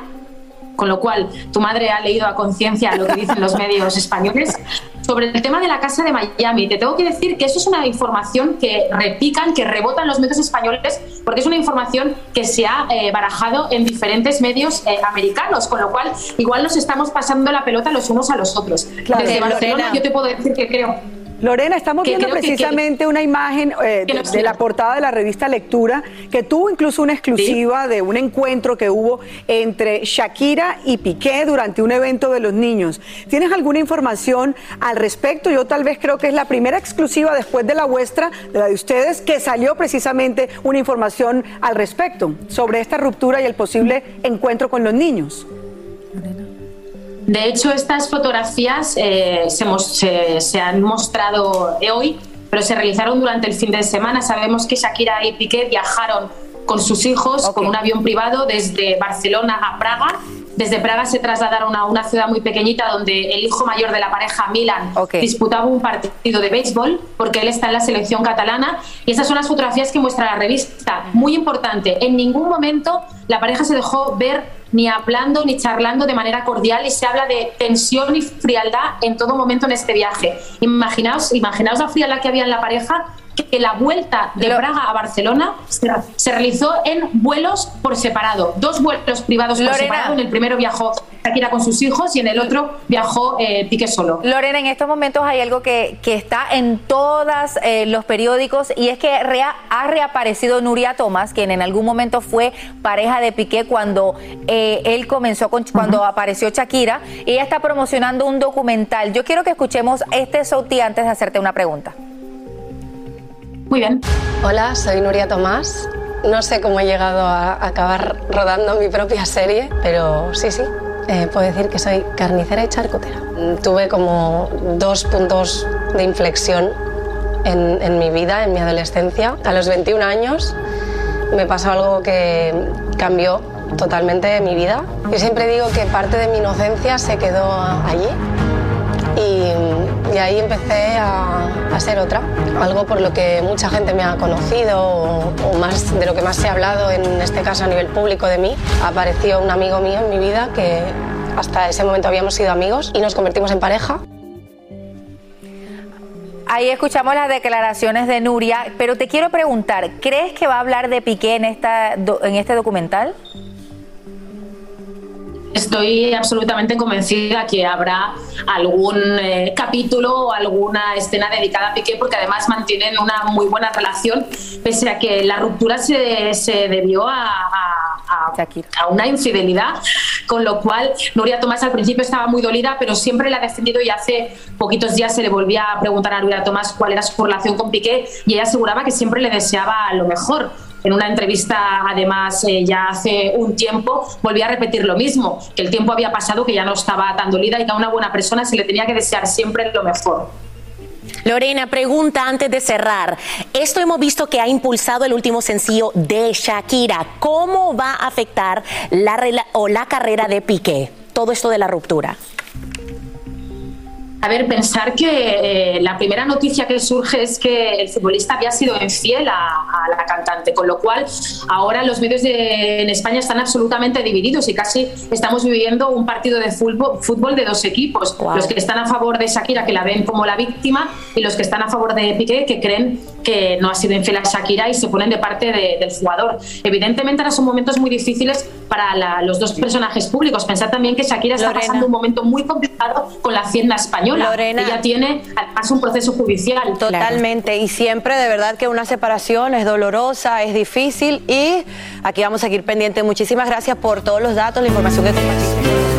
con lo cual tu madre ha leído a conciencia lo que dicen los medios españoles. Sobre el tema de la casa de Miami, te tengo que decir que eso es una información que repican, que rebotan los medios españoles, porque es una información que se ha eh, barajado en diferentes medios eh, americanos, con lo cual igual nos estamos pasando la pelota los unos a los otros. Desde Barcelona yo te puedo decir que creo Lorena, estamos viendo precisamente una imagen eh, de, la portada de la revista Lectura que tuvo incluso una exclusiva de un encuentro que hubo entre Shakira y Piqué durante un evento de los niños. ¿Tienes alguna información al respecto? Yo tal vez creo que es la primera exclusiva después de la vuestra, de la de ustedes, que salió precisamente una información al respecto sobre esta ruptura y el posible encuentro con los niños. De hecho, estas fotografías eh, se, han mostrado hoy, pero se realizaron durante el fin de semana. Sabemos que Shakira y Piqué viajaron con sus hijos con un avión privado desde Barcelona a Praga. Desde Praga se trasladaron a una ciudad muy pequeñita donde el hijo mayor de la pareja, Milan, disputaba un partido de béisbol porque él está en la selección catalana. Y esas son las fotografías que muestra la revista. Muy importante, en ningún momento la pareja se dejó ver ni hablando ni charlando de manera cordial y se habla de tensión y frialdad en todo momento en este viaje. Imaginaos, imaginaos la frialdad que había en la pareja que la vuelta de Praga a Barcelona se, realizó en vuelos por separado, dos vuelos privados por separado. En el primero viajó Shakira con sus hijos y en el otro viajó eh, Piqué solo. Lorena, en estos momentos hay algo que, que está en todos eh, los periódicos y es que ha reaparecido Nuria Tomás, quien en algún momento fue pareja de Piqué cuando eh, él comenzó con, cuando apareció Shakira. Ella está promocionando un documental. Yo quiero que escuchemos este Sauti antes de hacerte una pregunta. Muy bien. Hola, soy Nuria Tomás. No sé cómo he llegado a acabar rodando mi propia serie, pero sí, sí. Eh, puedo decir que soy carnicera y charcutera. Tuve como dos puntos de inflexión en, en mi vida, en mi adolescencia. A los 21 años me pasó algo que cambió totalmente mi vida. Yo siempre digo que parte de mi inocencia se quedó allí y, y ahí empecé a, a, ser otra. Algo por lo que mucha gente me ha conocido o, más de lo que más se ha hablado en este caso a nivel público de mí. Apareció un amigo mío en mi vida que hasta ese momento habíamos sido amigos y nos convertimos en pareja. Ahí escuchamos las declaraciones de Nuria, pero te quiero preguntar, ¿crees que va a hablar de Piqué en, esta, en este documental? Estoy absolutamente convencida que habrá algún eh, capítulo o alguna escena dedicada a Piqué, porque además mantienen una muy buena relación, pese a que la ruptura se, se debió a, a, a, una infidelidad, con lo cual Nuria Tomás al principio estaba muy dolida, pero siempre la ha defendido y hace poquitos días se le volvía a preguntar a Nuria Tomás cuál era su relación con Piqué y ella aseguraba que siempre le deseaba lo mejor en una entrevista, además, eh, ya hace un tiempo, volví a repetir lo mismo, que el tiempo había pasado, que ya no estaba tan dolida y que a una buena persona se le tenía que desear siempre lo mejor. Lorena, pregunta antes de cerrar. Esto hemos visto que ha impulsado el último sencillo de Shakira. ¿Cómo va a afectar la, o la carrera de Piqué? Todo esto de la ruptura. A ver, pensar que eh, la primera noticia que surge es que el futbolista había sido infiel a, a la cantante, con lo cual ahora los medios de, en España están absolutamente divididos y casi estamos viviendo un partido de fútbol, fútbol de dos equipos. Wow. Los que están a favor de Shakira, que la ven como la víctima, y los que están a favor de Piqué, que creen que no ha sido infiel a Shakira y se ponen de parte de, del jugador. Evidentemente ahora son momentos muy difíciles para la, los dos personajes públicos. Pensar también que Shakira está Lorena. pasando un momento muy complicado con la hacienda española. Lorena. Ella tiene además un proceso judicial. Totalmente. Y siempre de verdad que una separación es dolorosa, es difícil y aquí vamos a seguir pendiente. Muchísimas gracias por todos los datos, la información que compartiste.